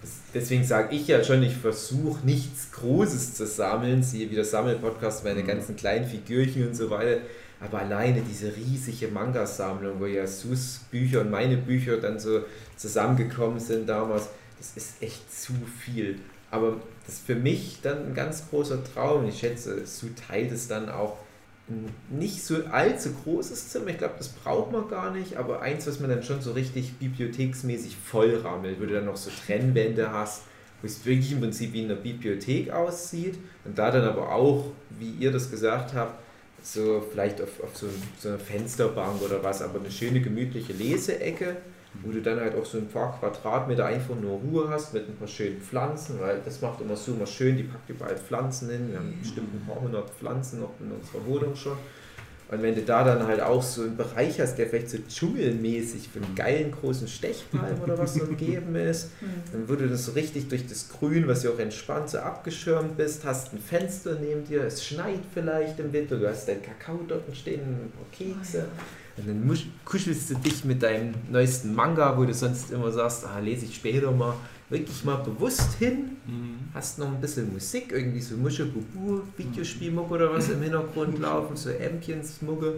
Das- Deswegen sage ich ja schon, ich versuche nichts Großes zu sammeln, siehe wie der Sammelpodcast, meine Mhm. ganzen kleinen Figürchen und so weiter. Aber alleine diese riesige Manga-Sammlung, wo ja Sus Bücher und meine Bücher dann so zusammengekommen sind damals, das ist echt zu viel. Aber das ist für mich dann ein ganz großer Traum. Ich schätze, Su teilt es dann auch nicht so allzu großes Zimmer. Ich glaube, das braucht man gar nicht, aber eins, was man dann schon so richtig bibliotheksmäßig vollrammelt, wo du dann noch so Trennwände hast, wo es wirklich im Prinzip wie in einer Bibliothek aussieht und da dann aber auch, wie ihr das gesagt habt, so vielleicht auf, auf so, so einer Fensterbank oder was, aber eine schöne gemütliche Leseecke, wo du dann halt auch so ein paar Quadratmeter einfach nur Ruhe hast mit ein paar schönen Pflanzen, weil das macht immer so immer schön, die packt überall Pflanzen hin, wir haben bestimmt ein paar hundert Pflanzen noch in unserer Wohnung schon. Und wenn du da dann halt auch so einen Bereich hast, der vielleicht so dschungelmäßig von geilen großen Stechpalmen oder was so umgeben ist, Hm. dann wurde das so richtig durch das Grün, was ja auch entspannt so abgeschirmt bist, hast ein Fenster neben dir, es schneit vielleicht im Winter, du hast deinen Kakao dort stehen, ein paar Kekse. Und dann kuschelst du dich mit deinem neuesten Manga, wo du sonst immer sagst, ah, lese ich später mal, wirklich mal bewusst hin, hast noch ein bisschen Musik, irgendwie so Musche Bubu, Videospielmucke oder was im Hintergrund laufen, so Ämchensmucke.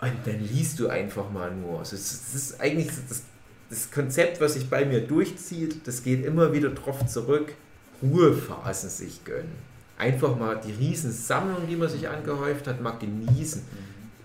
Und dann liest du einfach mal nur. Also es ist eigentlich das, das Konzept, was sich bei mir durchzieht, das geht immer wieder drauf zurück, Ruhephasen sich gönnen. Einfach mal die Riesensammlung, die man sich angehäuft hat, mal genießen.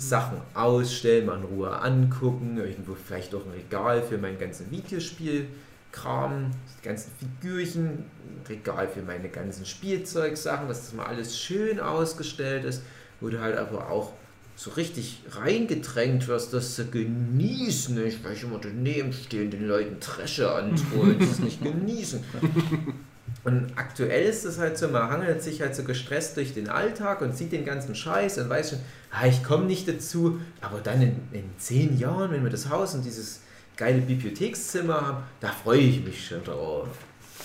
Sachen ausstellen, mal in Ruhe angucken, irgendwo vielleicht auch ein Regal für meinen ganzen Videospielkram, die ganzen Figürchen, ein Regal für meine ganzen Spielzeugsachen, dass das mal alles schön ausgestellt ist, wo du halt aber auch so richtig reingedrängt wirst, das zu genießen. Ich weiß immer daneben stehen, den Leuten Tresche androhen, das nicht genießen. Und aktuell ist es halt so, man hangelt sich halt so gestresst durch den Alltag und sieht den ganzen Scheiß und weiß schon, ah, ich komme nicht dazu, aber dann in, in zehn Jahren, wenn wir das Haus und dieses geile Bibliothekszimmer haben, da freue ich mich schon drauf.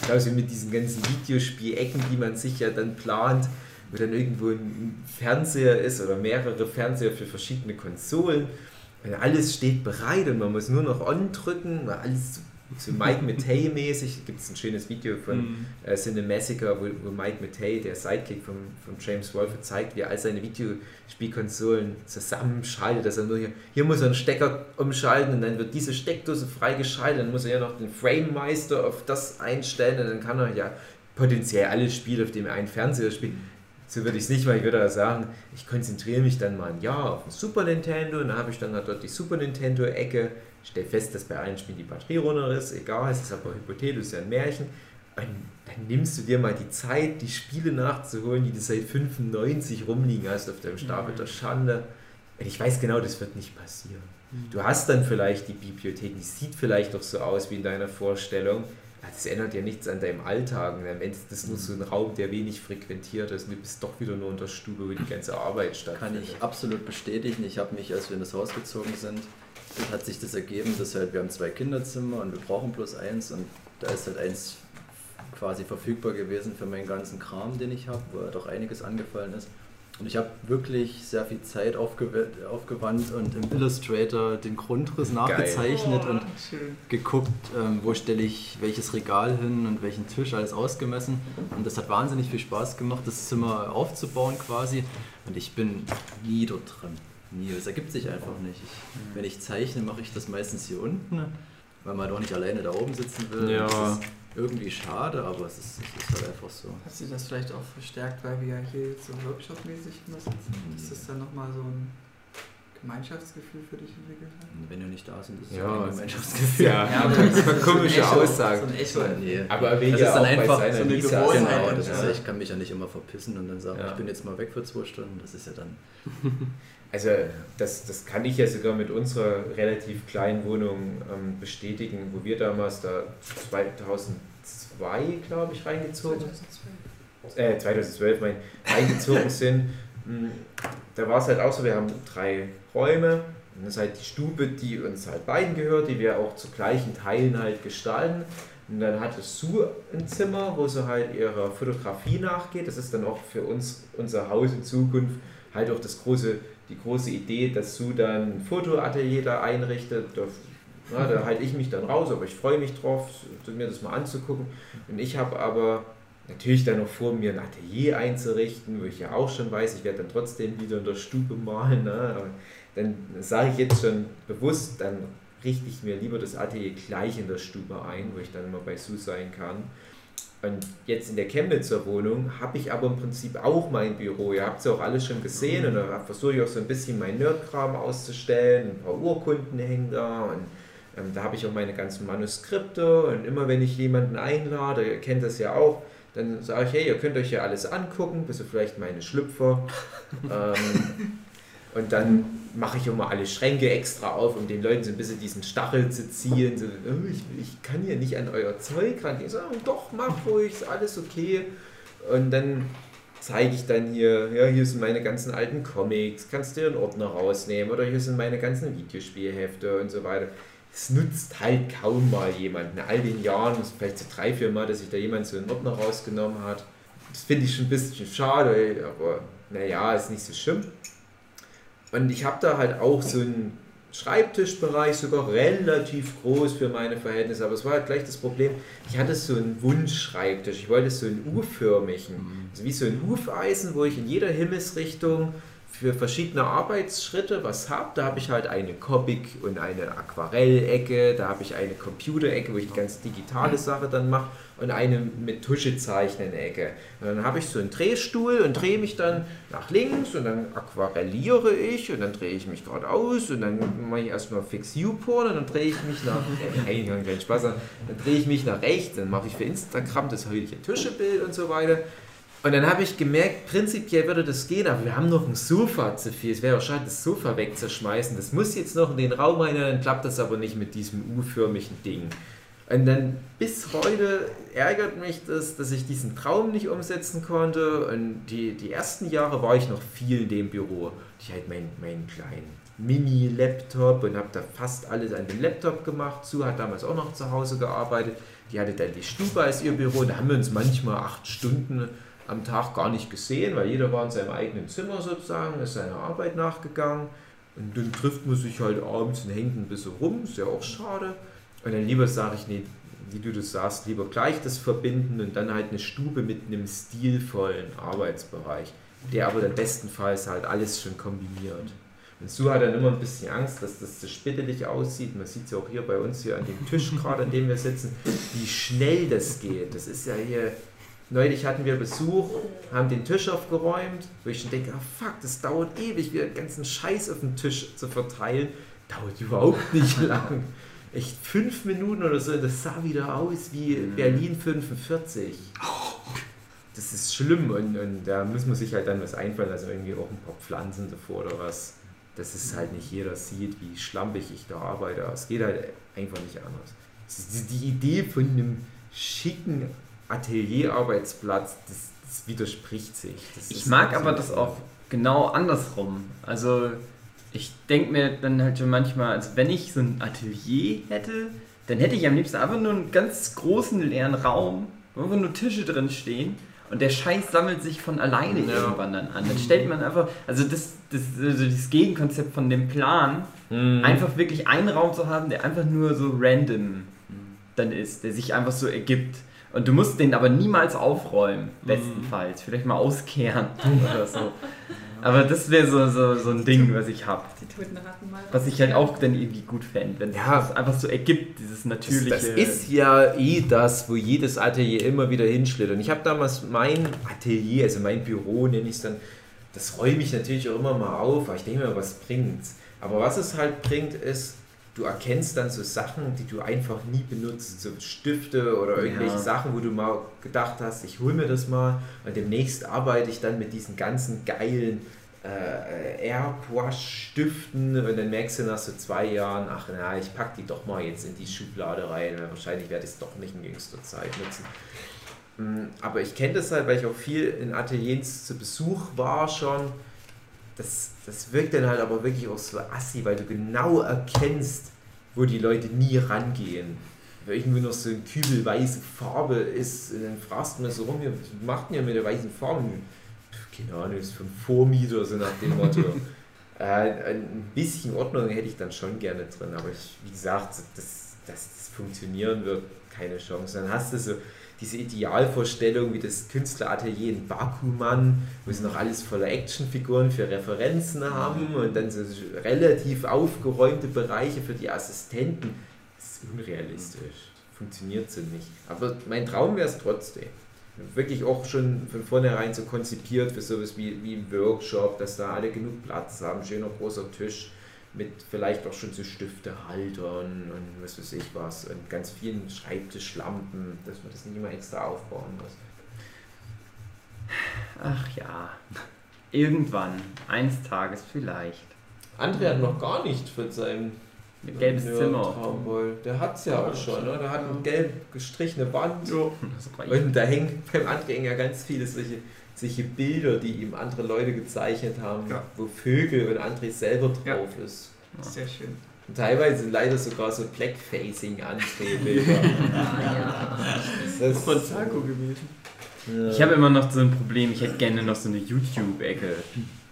Genauso mit diesen ganzen Videospielecken, die man sich ja dann plant, wo dann irgendwo ein Fernseher ist oder mehrere Fernseher für verschiedene Konsolen. Und alles steht bereit und man muss nur noch on drücken, weil alles so Mike Matei mäßig gibt es ein schönes Video von Mhm. äh, Cinemassacre, wo, wo Mike Matei, der Sidekick von, von James Wolfe, zeigt, wie er all seine Videospielkonsolen zusammenschaltet, dass er nur hier, hier muss er einen Stecker umschalten und dann wird diese Steckdose freigeschaltet, dann muss er ja noch den Frame Meister auf das einstellen und dann kann er ja potenziell alle Spiele auf dem einen Fernseher spielen. So würde ich es nicht, weil ich würde sagen, ich konzentriere mich dann mal ein Jahr auf den Super Nintendo und dann habe ich dann halt dort die Super Nintendo-Ecke, stelle fest, dass bei allen Spielen die Batterie runter ist, egal, es ist aber hypothetisch, ist ja ein Märchen. Und dann nimmst du dir mal die Zeit, die Spiele nachzuholen, die du seit 95 rumliegen hast auf deinem Stapel der Schande. Und ich weiß genau, das wird nicht passieren. Du hast dann vielleicht die Bibliothek, die sieht vielleicht doch so aus wie in deiner Vorstellung. Das ändert ja nichts an deinem Alltag. Und am Ende ist das nur so ein Raum, der wenig frequentiert ist. Und du bist doch wieder nur in der Stube, wo die ganze Arbeit Kann stattfindet. ich absolut bestätigen. Ich habe mich, als wir in das Haus gezogen sind, hat sich das ergeben, dass halt wir haben zwei Kinderzimmer und wir brauchen bloß eins und da ist halt eins quasi verfügbar gewesen für meinen ganzen Kram, den ich habe, wo doch einiges angefallen ist. Und ich habe wirklich sehr viel Zeit aufgew aufgewandt und im Illustrator den Grundriss nachgezeichnet und schön. geguckt, ähm, wo stelle ich welches Regal hin und welchen Tisch, alles ausgemessen. Und das hat wahnsinnig viel Spaß gemacht, das Zimmer aufzubauen quasi. Und ich bin nie dort drin. Nie. Das ergibt sich einfach nicht. Ich, wenn ich zeichne, mache ich das meistens hier unten, weil man doch nicht alleine da oben sitzen will. Ja. Das ist irgendwie schade, aber es ist, es ist halt einfach so. Hast du das vielleicht auch verstärkt, weil wir ja hier jetzt so workshopmäßig immer sitzen? Dass das dann nochmal so ein Gemeinschaftsgefühl für dich entwickelt hat? Wenn wir nicht da sind, ist es Ja, kein Gemeinschaftsgefühl. Ja, aber das ist eine ein komische Echo, Aussage. So ein Echo. Nee. Aber er Das ja ist dann einfach so eine Lisa Gewohnheit. Genau, das ist, Ja. ja, ich kann mich ja nicht immer verpissen und dann sagen, Ja. ich bin jetzt mal weg für zwei Stunden. Das ist ja dann. Also das, das kann ich ja sogar mit unserer relativ kleinen Wohnung ähm, bestätigen, wo wir damals da 2002, glaube ich, reingezogen 2012. äh, 2012 mein, eingezogen sind. Mm, Da war es halt auch so, wir haben drei Räume. Und das ist halt die Stube, die uns halt beiden gehört, die wir auch zu gleichen Teilen halt gestalten. Und dann hatte Sue ein Zimmer, wo sie halt ihrer Fotografie nachgeht. Das ist dann auch für uns, unser Haus in Zukunft, halt auch das große, die große Idee, dass Sue dann ein Fotoatelier da einrichtet. Da, na, da halte ich mich dann raus, aber ich freue mich drauf, mir das mal anzugucken. Und ich habe aber natürlich dann noch vor, mir ein Atelier einzurichten, wo ich ja auch schon weiß, ich werde dann trotzdem wieder in der Stube malen. Ne? Dann sage ich jetzt schon bewusst, dann richte ich mir lieber das Atelier gleich in der Stube ein, wo ich dann immer bei Sue sein kann. Und jetzt in der Chemnitzer Wohnung habe ich aber im Prinzip auch mein Büro. Ihr habt es ja auch alles schon gesehen und da versuche ich auch so ein bisschen mein Nerdkram auszustellen. Ein paar Urkunden hängen da und ähm, da habe ich auch meine ganzen Manuskripte und immer wenn ich jemanden einlade, ihr kennt das ja auch, dann sage ich, hey, ihr könnt euch ja alles angucken, bis auf vielleicht meine Schlüpfer. ähm, und dann mache ich immer alle Schränke extra auf, um den Leuten so ein bisschen diesen Stachel zu ziehen. So, oh, ich, ich kann hier nicht an euer Zeug ran. Ich sage, doch, mach ruhig, ist alles okay. Und dann zeige ich dann hier, ja, hier sind meine ganzen alten Comics, kannst du dir einen Ordner rausnehmen oder hier sind meine ganzen Videospielhefte und so weiter. Es nutzt halt kaum mal jemand. In all den Jahren, vielleicht so drei, vier Mal, dass sich da jemand so einen Ordner rausgenommen hat. Das finde ich schon ein bisschen schade, aber naja, ist nicht so schlimm. Und ich habe da halt auch so einen Schreibtischbereich, sogar relativ groß für meine Verhältnisse, aber es war halt gleich das Problem, ich hatte so einen Wunschschreibtisch, ich wollte so einen U-förmigen, also wie so ein Hufeisen, wo ich in jeder Himmelsrichtung für verschiedene Arbeitsschritte was habe. Da habe ich halt eine Comic- und eine Aquarellecke, da habe ich eine Computerecke, wo ich die ganz digitale Sache dann mache und eine mit Tusche zeichnen Ecke. Und dann habe ich so einen Drehstuhl und drehe mich dann nach links und dann aquarelliere ich und dann drehe ich mich geradeaus und dann mache ich erstmal Fix U-Porn und dann drehe ich mich nach, äh, kein Spaß, dann drehe ich mich nach rechts, dann mache ich für Instagram das heutige Tuschebild und so weiter. Und dann habe ich gemerkt, prinzipiell würde das gehen, aber wir haben noch ein Sofa zu viel. Es wäre auch schade, das Sofa wegzuschmeißen. Das muss jetzt noch in den Raum rein, dann klappt das aber nicht mit diesem U-förmigen Ding. Und dann bis heute ärgert mich das, dass ich diesen Traum nicht umsetzen konnte. Und die, die ersten Jahre war ich noch viel in dem Büro. Ich halt meinen, meinen kleinen Mini-Laptop und habe da fast alles an dem Laptop gemacht. Sue hat damals auch noch zu Hause gearbeitet. Die hatte dann die Stube als ihr Büro. Da haben wir uns manchmal acht Stunden am Tag gar nicht gesehen, weil jeder war in seinem eigenen Zimmer sozusagen, ist seiner Arbeit nachgegangen. Und dann trifft man sich halt abends und hängt ein bisschen rum, ist ja auch schade. Und dann lieber sage ich, nee, wie du das sagst, lieber gleich das verbinden und dann halt eine Stube mit einem stilvollen Arbeitsbereich, der aber dann bestenfalls halt alles schon kombiniert. Und Sue hat dann immer ein bisschen Angst, dass das so spittelig aussieht. Man sieht es ja auch hier bei uns hier an dem Tisch gerade, an dem wir sitzen, wie schnell das geht. Das ist ja hier. Neulich hatten wir Besuch, haben den Tisch aufgeräumt, wo ich schon denke, ah fuck, das dauert ewig, wieder den ganzen Scheiß auf den Tisch zu verteilen. Dauert überhaupt nicht lang. Echt fünf Minuten oder so, das sah wieder aus wie Berlin 45. Das ist schlimm und, und da muss man sich halt dann was einfallen, also irgendwie auch ein paar Pflanzen davor oder was dass es halt nicht jeder sieht, wie schlampig ich da arbeite. Es geht halt einfach nicht anders. Die Idee von einem schicken Atelierarbeitsplatz, das, das widerspricht sich. Das Ich mag aber das auch genau andersrum. Also ich denke mir dann halt schon manchmal, als wenn ich so ein Atelier hätte, dann hätte ich am liebsten einfach nur einen ganz großen leeren Raum, wo einfach nur Tische drin stehen und der Scheiß sammelt sich von alleine Ja. irgendwann dann an. Dann stellt man einfach, also das, das, also das Gegenkonzept von dem Plan, Mhm. einfach wirklich einen Raum zu haben, der einfach nur so random dann ist, der sich einfach so ergibt. Und du musst den aber niemals aufräumen, bestenfalls. Vielleicht mal auskehren oder so. Aber das wäre so, so, so ein Ding, was ich habe. Die toten Ratten mal. Was ich halt auch dann irgendwie gut fände, wenn es Ja. das einfach so ergibt, dieses Das, natürliche. das ist ja eh das, wo jedes Atelier immer wieder hinschlittert. Und ich habe damals mein Atelier, also mein Büro nenne ich es dann, das räume ich natürlich auch immer mal auf, aber ich denke mir, was bringt's? Aber was es halt bringt, ist, du erkennst dann so Sachen, die du einfach nie benutzt, so Stifte oder irgendwelche Ja. Sachen, wo du mal gedacht hast, ich hole mir das mal und demnächst arbeite ich dann mit diesen ganzen geilen äh, Airwash-Stiften und dann merkst du nach so zwei Jahren, ach na, ich pack die doch mal jetzt in die Schublade rein, weil wahrscheinlich werde ich es doch nicht in jüngster Zeit nutzen. Mm, Aber ich kenne das halt, weil ich auch viel in Ateliers zu Besuch war schon. Das, das wirkt dann halt aber wirklich auch so assi, weil du genau erkennst, wo die Leute nie rangehen. Wenn irgendwie noch so ein Kübel weiße Farbe ist, und dann fragst du mir so rum, "Ja, was macht denn ihr mit der weißen Farbe? Keine Ahnung, ist vom Vormieter, so nach dem Motto. äh, ein bisschen Ordnung hätte ich dann schon gerne drin, aber ich, wie gesagt, dass, dass das funktionieren wird, keine Chance. Dann hast du so diese Idealvorstellung wie das Künstleratelier in Bakuman, wo sie noch alles voller Actionfiguren für Referenzen haben und dann so relativ aufgeräumte Bereiche für die Assistenten. Das ist unrealistisch. Funktioniert so nicht. Aber mein Traum wäre es trotzdem. Wirklich auch schon von vornherein so konzipiert für sowas wie, wie ein Workshop, dass da alle genug Platz haben, schöner großer Tisch mit vielleicht auch schon so Stiftehaltern und was weiß ich was und ganz vielen Schreibtischlampen, dass man das nicht immer extra aufbauen muss. Ach ja. Irgendwann, eines Tages vielleicht. André hat noch gar nicht von seinem Ein gelbes Zimmer. Traumboll. Der hat es ja auch schon, ne? Der hat eine gelb gestrichene Wand. Reicht. Und da hängen beim André ja ganz viele solche, solche Bilder, die ihm andere Leute gezeichnet haben, Ja. wo Vögel und André selber Ja. drauf ist. Sehr schön. Und teilweise sind leider sogar so Blackfacing André-Bilder. Ja. Das Von Zago gewesen. Ja. Ich habe immer noch so ein Problem, ich hätte gerne noch so eine YouTube-Ecke,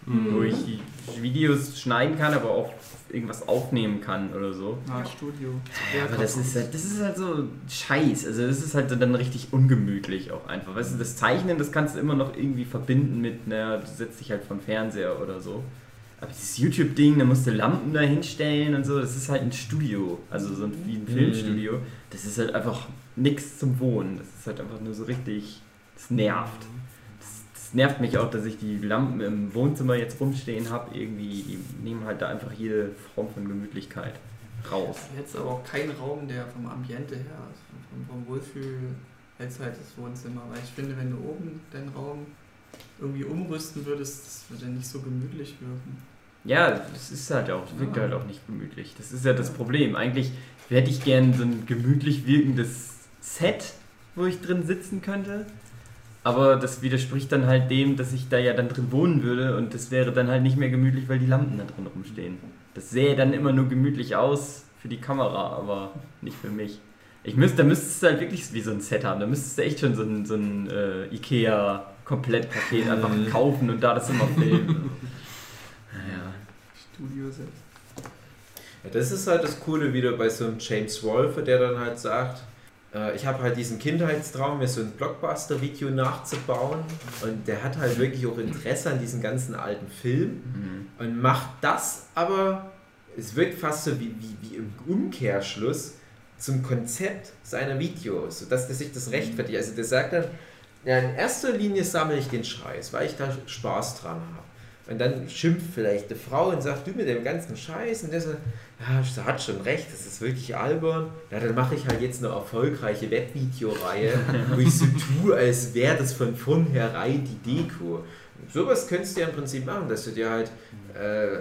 wo ich Videos schneiden kann, aber auch irgendwas aufnehmen kann oder so. Na, Studio. Ja, aber das ist, halt, das ist halt so scheiß. Also das ist halt dann richtig ungemütlich auch einfach. Weißt du, das Zeichnen, das kannst du immer noch irgendwie verbinden mit, naja, du setzt dich halt vom Fernseher oder so. Aber dieses YouTube-Ding, da musst du Lampen da hinstellen und so, das ist halt ein Studio. Also so ein, wie ein Filmstudio. Das ist halt einfach nichts zum Wohnen. Das ist halt einfach nur so richtig, das nervt. Das nervt mich auch, dass ich die Lampen im Wohnzimmer jetzt rumstehen habe. Irgendwie, die nehmen halt da einfach jede Form von Gemütlichkeit raus. Jetzt aber auch kein Raum, der vom Ambiente her, also vom, vom Wohlfühl, als halt das Wohnzimmer. Weil ich finde, wenn du oben deinen Raum irgendwie umrüsten würdest, das würde nicht so gemütlich wirken. Ja, das ist halt auch, das wirkt halt auch nicht gemütlich. Das ist ja das Problem. Eigentlich hätte ich gern so ein gemütlich wirkendes Set, wo ich drin sitzen könnte. Aber das widerspricht dann halt dem, dass ich da ja dann drin wohnen würde und das wäre dann halt nicht mehr gemütlich, weil die Lampen da drin rumstehen. Das sähe dann immer nur gemütlich aus für die Kamera, aber nicht für mich. Ich müsste, da müsstest du halt wirklich wie so ein Set haben. Da müsstest du echt schon so ein, so ein äh, Ikea-Komplettpaket einfach Mhm. kaufen und da das immer filmen. naja. Studio set. Ja, das ist halt das Coole wieder bei so einem James Wolfe, der dann halt sagt, ich habe halt diesen Kindheitstraum, mir so ein Blockbuster-Video nachzubauen und der hat halt wirklich auch Interesse an diesen ganzen alten Filmen Mhm. und macht das aber, es wirkt fast so wie, wie, wie im Umkehrschluss zum Konzept seiner Videos, sodass der sich das rechtfertigt. Also der sagt dann, ja, in erster Linie sammle ich den Scheiß, weil ich da Spaß dran habe. Und dann schimpft vielleicht eine Frau und sagt, du mit dem ganzen Scheiß. Und der so, ja, sie hat schon recht, das ist wirklich albern. Ja, dann mache ich halt jetzt eine erfolgreiche Webvideoreihe, wo ich so tue, als wäre das von vornherein die Deko. Sowas könntest du ja im Prinzip machen, dass du dir halt äh,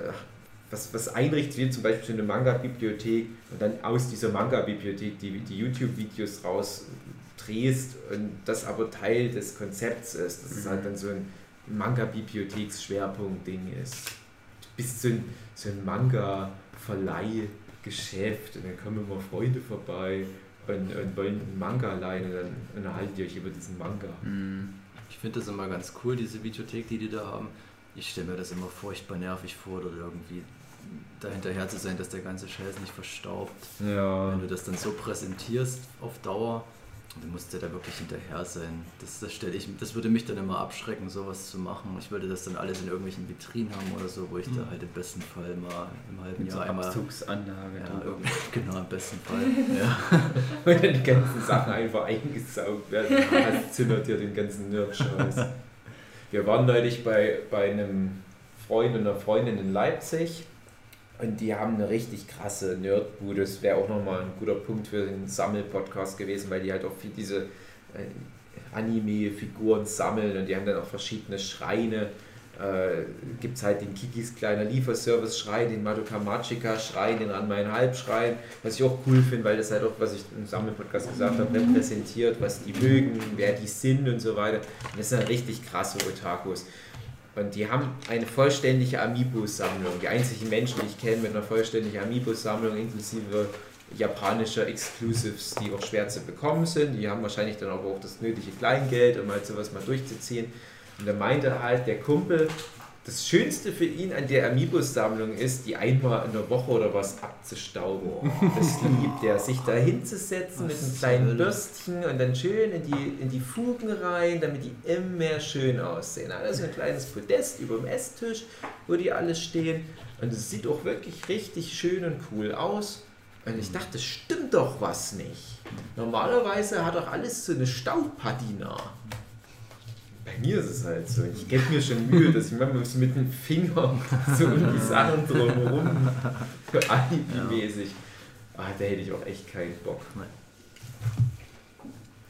was, was einrichtest, wie zum Beispiel so eine Manga-Bibliothek und dann aus dieser Manga-Bibliothek die, die YouTube-Videos raus drehst und das aber Teil des Konzepts ist, dass es Mhm. halt dann so ein Manga-Bibliotheks-Schwerpunkt-Ding ist. Du bist so ein, so ein Manga-Verleih-Geschäft und dann kommen immer Freunde vorbei und, und wollen einen Manga leihen und dann unterhalten die euch über diesen Manga. Mhm. Ich finde das immer ganz cool, diese Videothek, die die da haben. Ich stelle mir das immer furchtbar nervig vor, oder irgendwie dahinterher zu sein, dass der ganze Scheiß nicht verstaubt. Ja. Wenn du das dann so präsentierst auf Dauer, du musst ja da wirklich hinterher sein. Das, das, stell ich, das würde mich dann immer abschrecken, sowas zu machen. Ich würde das dann alles in irgendwelchen Vitrinen haben oder so, wo ich da halt im besten Fall mal im halben Mit so Jahr einmal. Abzugsanlage. Ja, genau, im besten Fall. Ja. Und dann die ganzen Sachen einfach eingesaugt werden. Das zimmert dir den ganzen Nerd-Scheiß. Wir waren neulich bei, bei einem Freund und einer Freundin in Leipzig und die haben eine richtig krasse Nerdbude. Das wäre auch nochmal ein guter Punkt für den Sammelpodcast gewesen, weil die halt auch viel diese äh, Anime-Figuren sammeln und die haben dann auch verschiedene Schreine. Äh, Gibt es halt den Kikis kleiner Lieferservice-Schrein, den Madoka Magica-Schrein, den Ranmain-Halb-Schrein, was ich auch cool finde, weil das halt auch, was ich im Sammelpodcast gesagt habe, repräsentiert, was die mögen, wer die sind und so weiter. Und das sind richtig krasse Otakus. Und die haben eine vollständige Amiibo-Sammlung. Die einzigen Menschen, die ich kenne mit einer vollständigen Amiibo-Sammlung, inklusive japanischer Exclusives, die auch schwer zu bekommen sind. Die haben wahrscheinlich dann aber auch das nötige Kleingeld, um halt sowas mal durchzuziehen. Und da meinte halt der Kumpel, das Schönste für ihn an der Amiibo-Sammlung ist, die einmal in der Woche oder was abzustauben. Das liebt er, sich da hinzusetzen mit einem kleinen? Bürstchen und dann schön in die, in die Fugen rein, damit die immer schön aussehen. Ist so ein kleines Podest über dem Esstisch, wo die alle stehen. Und es sieht auch wirklich richtig schön und cool aus. Und ich dachte, stimmt doch was nicht. Normalerweise hat doch alles so eine Staubpatina. Bei mir ist es halt so. Ich gebe mir schon Mühe, dass ich manchmal so mit dem Finger so um die Sachen drumherum für Alibi-mäßig. Ah, da hätte ich auch echt keinen Bock.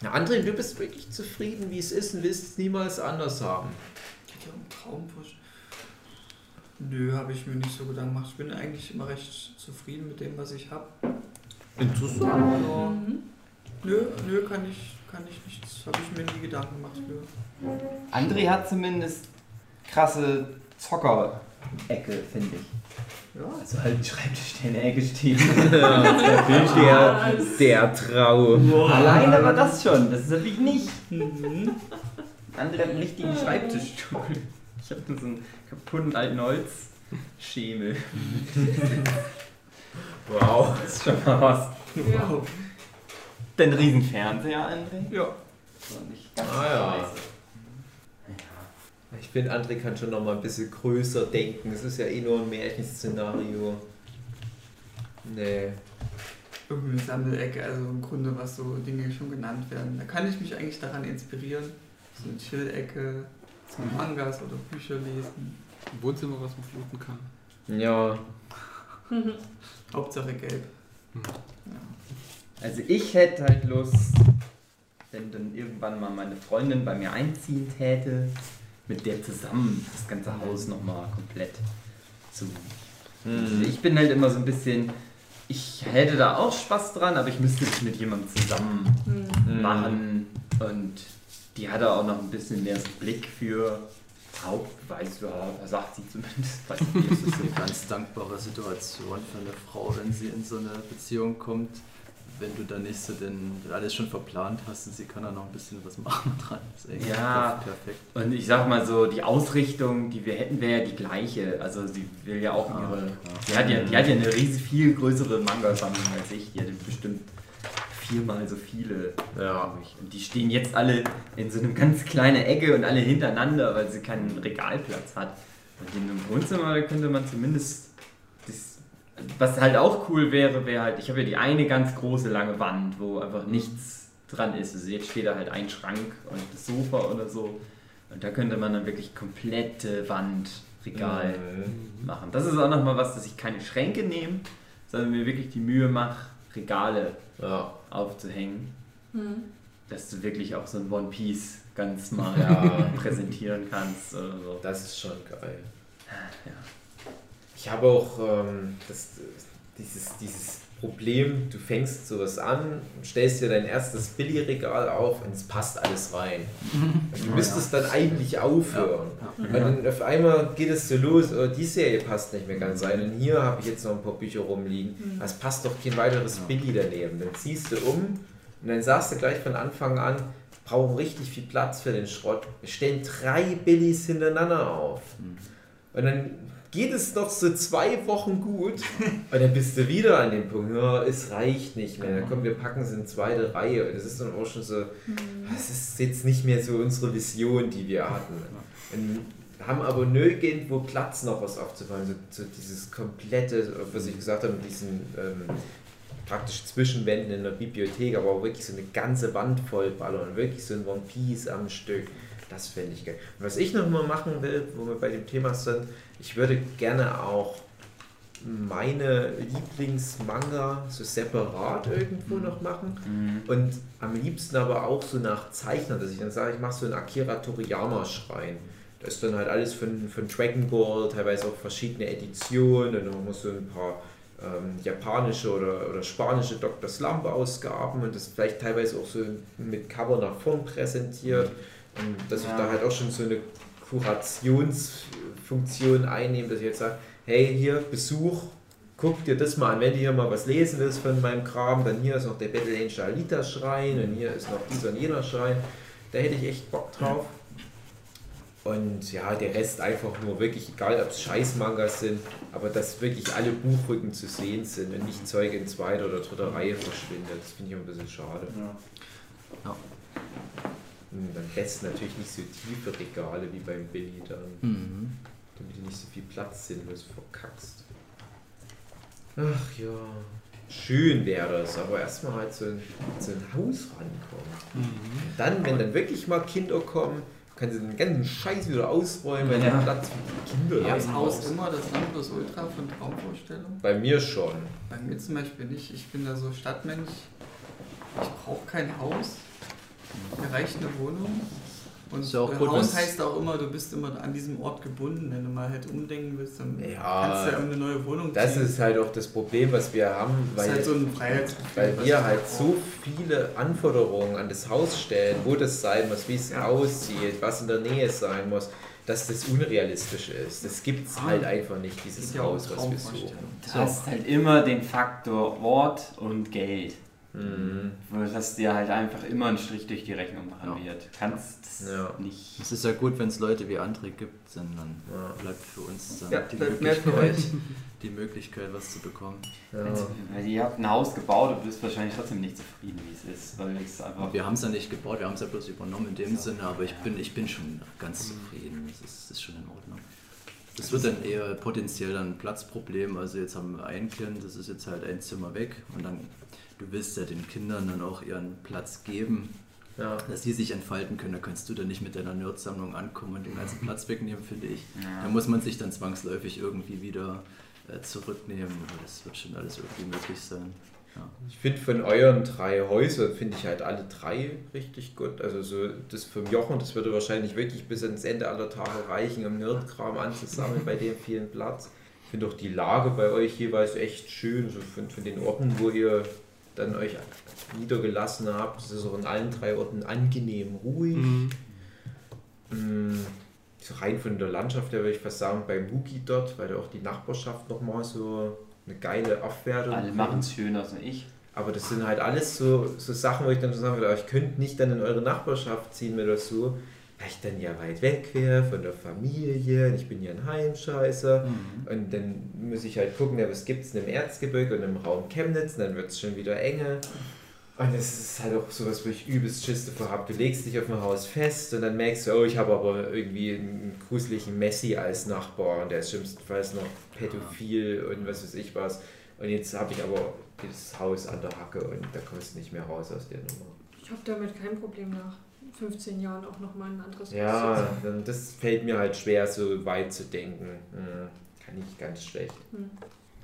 Na, André, du bist wirklich zufrieden, wie es ist und willst es niemals anders haben. Ich hätte ja auch einen Traumpush. Nö, habe ich mir nicht so Gedanken gemacht. Ich bin eigentlich immer recht zufrieden mit dem, was ich habe. Interessant. Ja. Mhm. Nö, nö, kann ich, kann ich nichts. Habe ich mir nie Gedanken gemacht für. André hat zumindest krasse Zocker-Ecke, finde ich. Ja. Also halt ein Schreibtisch, der in der Ecke steht. Der, der Traum. Alleine war das schon, das ist natürlich nicht. Mhm. André hat einen richtigen Schreibtischstuhl. Ich habe nur so einen kaputten alten Holzschemel. Wow. Das ist schon mal was. Ja. Den riesen Fernseher, André? ja. So nicht ganz Ah, ja. scheiße. Ich finde, André kann schon noch mal ein bisschen größer denken. Es ist ja eh nur ein Märchenszenario. Nee. Irgendeine Sammelecke, also im Grunde, was so Dinge schon genannt werden. Da kann ich mich eigentlich daran inspirieren. So eine Chill-Ecke, so Mangas oder Bücher lesen. Im Wohnzimmer, was man fluten kann. Ja. Hauptsache gelb. Also ich hätte halt Lust, wenn dann irgendwann mal meine Freundin bei mir einziehen täte, mit der zusammen das ganze Haus nochmal komplett zu. Also ich bin halt immer so ein bisschen, ich hätte da auch Spaß dran, aber ich müsste es mit jemandem zusammen Mhm. machen und die hatte auch noch ein bisschen mehr so Blick für Haupt weißt du, ja, sagt sie zumindest. Weiß nicht. Das ist eine ganz dankbare Situation für eine Frau, wenn sie in so eine Beziehung kommt. Wenn du da nicht so den, alles schon verplant hast und sie kann da noch ein bisschen was machen dran. Ja. perfekt. Und ich sag mal so, die Ausrichtung, die wir hätten, wäre ja die gleiche. Also sie will ja auch Ah, ihre. klar. Die hat ja, die hat ja eine riesig viel größere Manga-Sammlung als ich. Die hat bestimmt viermal so viele. Ja. Und die stehen jetzt alle in so einem ganz kleinen Ecke und alle hintereinander, weil sie keinen Regalplatz hat. Und in einem Wohnzimmer könnte man zumindest was halt auch cool wäre, wäre halt, ich habe ja die eine ganz große lange Wand, wo einfach nichts dran ist. Also jetzt steht da halt ein Schrank und das Sofa oder so. Und da könnte man dann wirklich komplette Wand, Regal Mhm. machen. Das ist auch nochmal was, dass ich keine Schränke nehme, sondern mir wirklich die Mühe mache, Regale Ja. aufzuhängen, Hm. dass du wirklich auch so ein One Piece ganz mal Ja. präsentieren kannst oder so. Das ist schon geil. Ja. Ich habe auch ähm, das, dieses, dieses Problem, du fängst sowas an, stellst dir dein erstes Billigregal auf und es passt alles rein. Und du müsstest dann eigentlich aufhören. Ja. Und dann auf einmal geht es so los, oh, die Serie passt nicht mehr ganz rein. Und hier habe ich jetzt noch ein paar Bücher rumliegen. Es passt doch kein weiteres Billy daneben. Dann ziehst du um und dann sagst du gleich von Anfang an, brauchen richtig viel Platz für den Schrott. Wir stellen drei Billys hintereinander auf. Und dann geht es noch so zwei Wochen gut und dann bist du wieder an dem Punkt, ja, es reicht nicht mehr. Komm, wir packen es in zweite Reihe. Und das ist dann auch schon so, das ist jetzt nicht mehr so unsere Vision, die wir hatten. Und haben aber nirgendwo Platz noch was aufzubauen. So, so dieses komplette, was ich gesagt habe, mit diesen ähm, praktisch Zwischenwänden in der Bibliothek, aber auch wirklich so eine ganze Wand voll ballern. Wirklich so ein One Piece am Stück. Das fände ich geil. Und was ich noch mal machen will, wo wir bei dem Thema sind, ich würde gerne auch meine Lieblingsmanga so separat irgendwo noch machen. Mhm. Und am liebsten aber auch so nach Zeichner, dass ich dann sage, ich mache so einen Akira Toriyama-Schrein. Da ist dann halt alles von, von Dragon Ball, teilweise auch verschiedene Editionen, und dann muss so ein paar ähm, japanische oder, oder spanische Dr. Slump-Ausgaben und das vielleicht teilweise auch so mit Cover nach vorn präsentiert. Und dass ich Ja. da halt auch schon so eine Kurationsfunktion einnehme, dass ich jetzt sage, hey, hier, Besuch, guck dir das mal an, wenn du hier mal was lesen willst von meinem Kram, dann hier ist noch der Battle Angel Alita Schrein und hier ist noch dieser und jener Schrein. Da hätte ich echt Bock drauf. Und ja, der Rest einfach nur wirklich, egal ob es Scheißmangas sind, aber dass wirklich alle Buchrücken zu sehen sind und nicht Zeug in zweiter oder dritter Reihe verschwindet. Das finde ich immer ein bisschen schade. Ja. Und am besten natürlich nicht so tiefe Regale wie beim Billy dann, Mhm. damit du nicht so viel Platz sinnlos verkackst. Ach ja, schön wäre das, aber erstmal halt so ein, so ein Haus rankommen. Und dann, wenn dann wirklich mal Kinder kommen, kannst du den ganzen Scheiß wieder ausräumen, weil Ja. der Platz für die Kinder Ja, das Haus immer das Nonplusultra von Traumvorstellung? Bei mir schon. Bei mir zum Beispiel nicht. Ich bin da so Stadtmensch. Ich brauche kein Haus. Mir reicht eine Wohnung. Und Ist ja auch gut, Haus heißt auch immer, du bist immer an diesem Ort gebunden. Wenn du mal halt umdenken willst, dann Ja, kannst du ja eine neue Wohnung Das ziehen. ist halt auch das Problem, was wir haben, Das ist weil, halt so weil wir halt so viele Anforderungen an das Haus stellen, wo das sein muss, wie es Ja. aussieht, was in der Nähe sein muss, dass das unrealistisch ist. Das gibt es Ah. halt einfach nicht, dieses Haus, was wir suchen. Du hast halt immer den Faktor Ort und Geld. Mhm. Wo das dir halt einfach immer einen Strich durch die Rechnung machen Ja. wird. Du kannst Ja. nicht. Es ist ja gut, wenn es Leute wie André gibt, denn dann Ja. bleibt für uns dann Ja, die, Möglichkeit, die Möglichkeit, was zu bekommen. Ja. Weil ihr habt ein Haus gebaut und bist wahrscheinlich trotzdem nicht zufrieden, wie es ist. Weil es einfach. Wir haben es ja nicht gebaut, wir haben es ja bloß übernommen in dem So. Sinne, aber ich bin, ich bin schon ganz zufrieden. Das ist, das ist schon in Ordnung. Das wird dann eher potenziell dann ein Platzproblem. Also jetzt haben wir ein Kind, das ist jetzt halt ein Zimmer weg und dann, du willst ja den Kindern dann auch ihren Platz geben, Ja. dass die sich entfalten können. Da kannst du dann nicht mit deiner Nerdsammlung ankommen und den ganzen Platz wegnehmen, finde ich. Ja. Da muss man sich dann zwangsläufig irgendwie wieder äh, zurücknehmen. Aber das wird schon alles irgendwie möglich sein. Ja. Ich finde von euren drei Häusern, finde ich halt alle drei richtig gut. Also so das vom Jochen, das würde wahrscheinlich wirklich bis ans Ende aller Tage reichen, um Nerdkram anzusammeln bei dem vielen Platz. Ich finde auch die Lage bei euch jeweils echt schön, so von, von den Orten, wo ihr dann euch niedergelassen habt. Das ist auch in allen drei Orten angenehm ruhig. Mhm. So rein von der Landschaft her würde ich fast sagen, beim Huki dort, weil da auch die Nachbarschaft nochmal so eine geile Abwertung Alle machen es schöner als ich. Aber das sind halt alles so, so Sachen, wo ich dann so sagen würde, ich könnte nicht dann in eure Nachbarschaft ziehen oder so, weil ich dann ja weit weg wäre von der Familie, und ich bin ja ein Heimscheißer Mhm. und dann muss ich halt gucken, ja, was gibt es im Erzgebirge und im Raum Chemnitz und dann wird es schon wieder enge. Und das ist halt auch sowas, wo ich übelst Schiss davor habe. Du legst dich auf ein Haus fest und dann merkst du, oh, ich habe aber irgendwie einen gruseligen Messi als Nachbar und der ist schlimmstenfalls noch pädophil und was weiß ich was. Und jetzt habe ich aber dieses Haus an der Hacke und da kommst du nicht mehr raus aus der Nummer. Ich habe damit kein Problem nach 15 Jahren auch nochmal ein anderes Ja, das fällt mir halt schwer, so weit zu denken. Hm, kann ich ganz schlecht. Hm.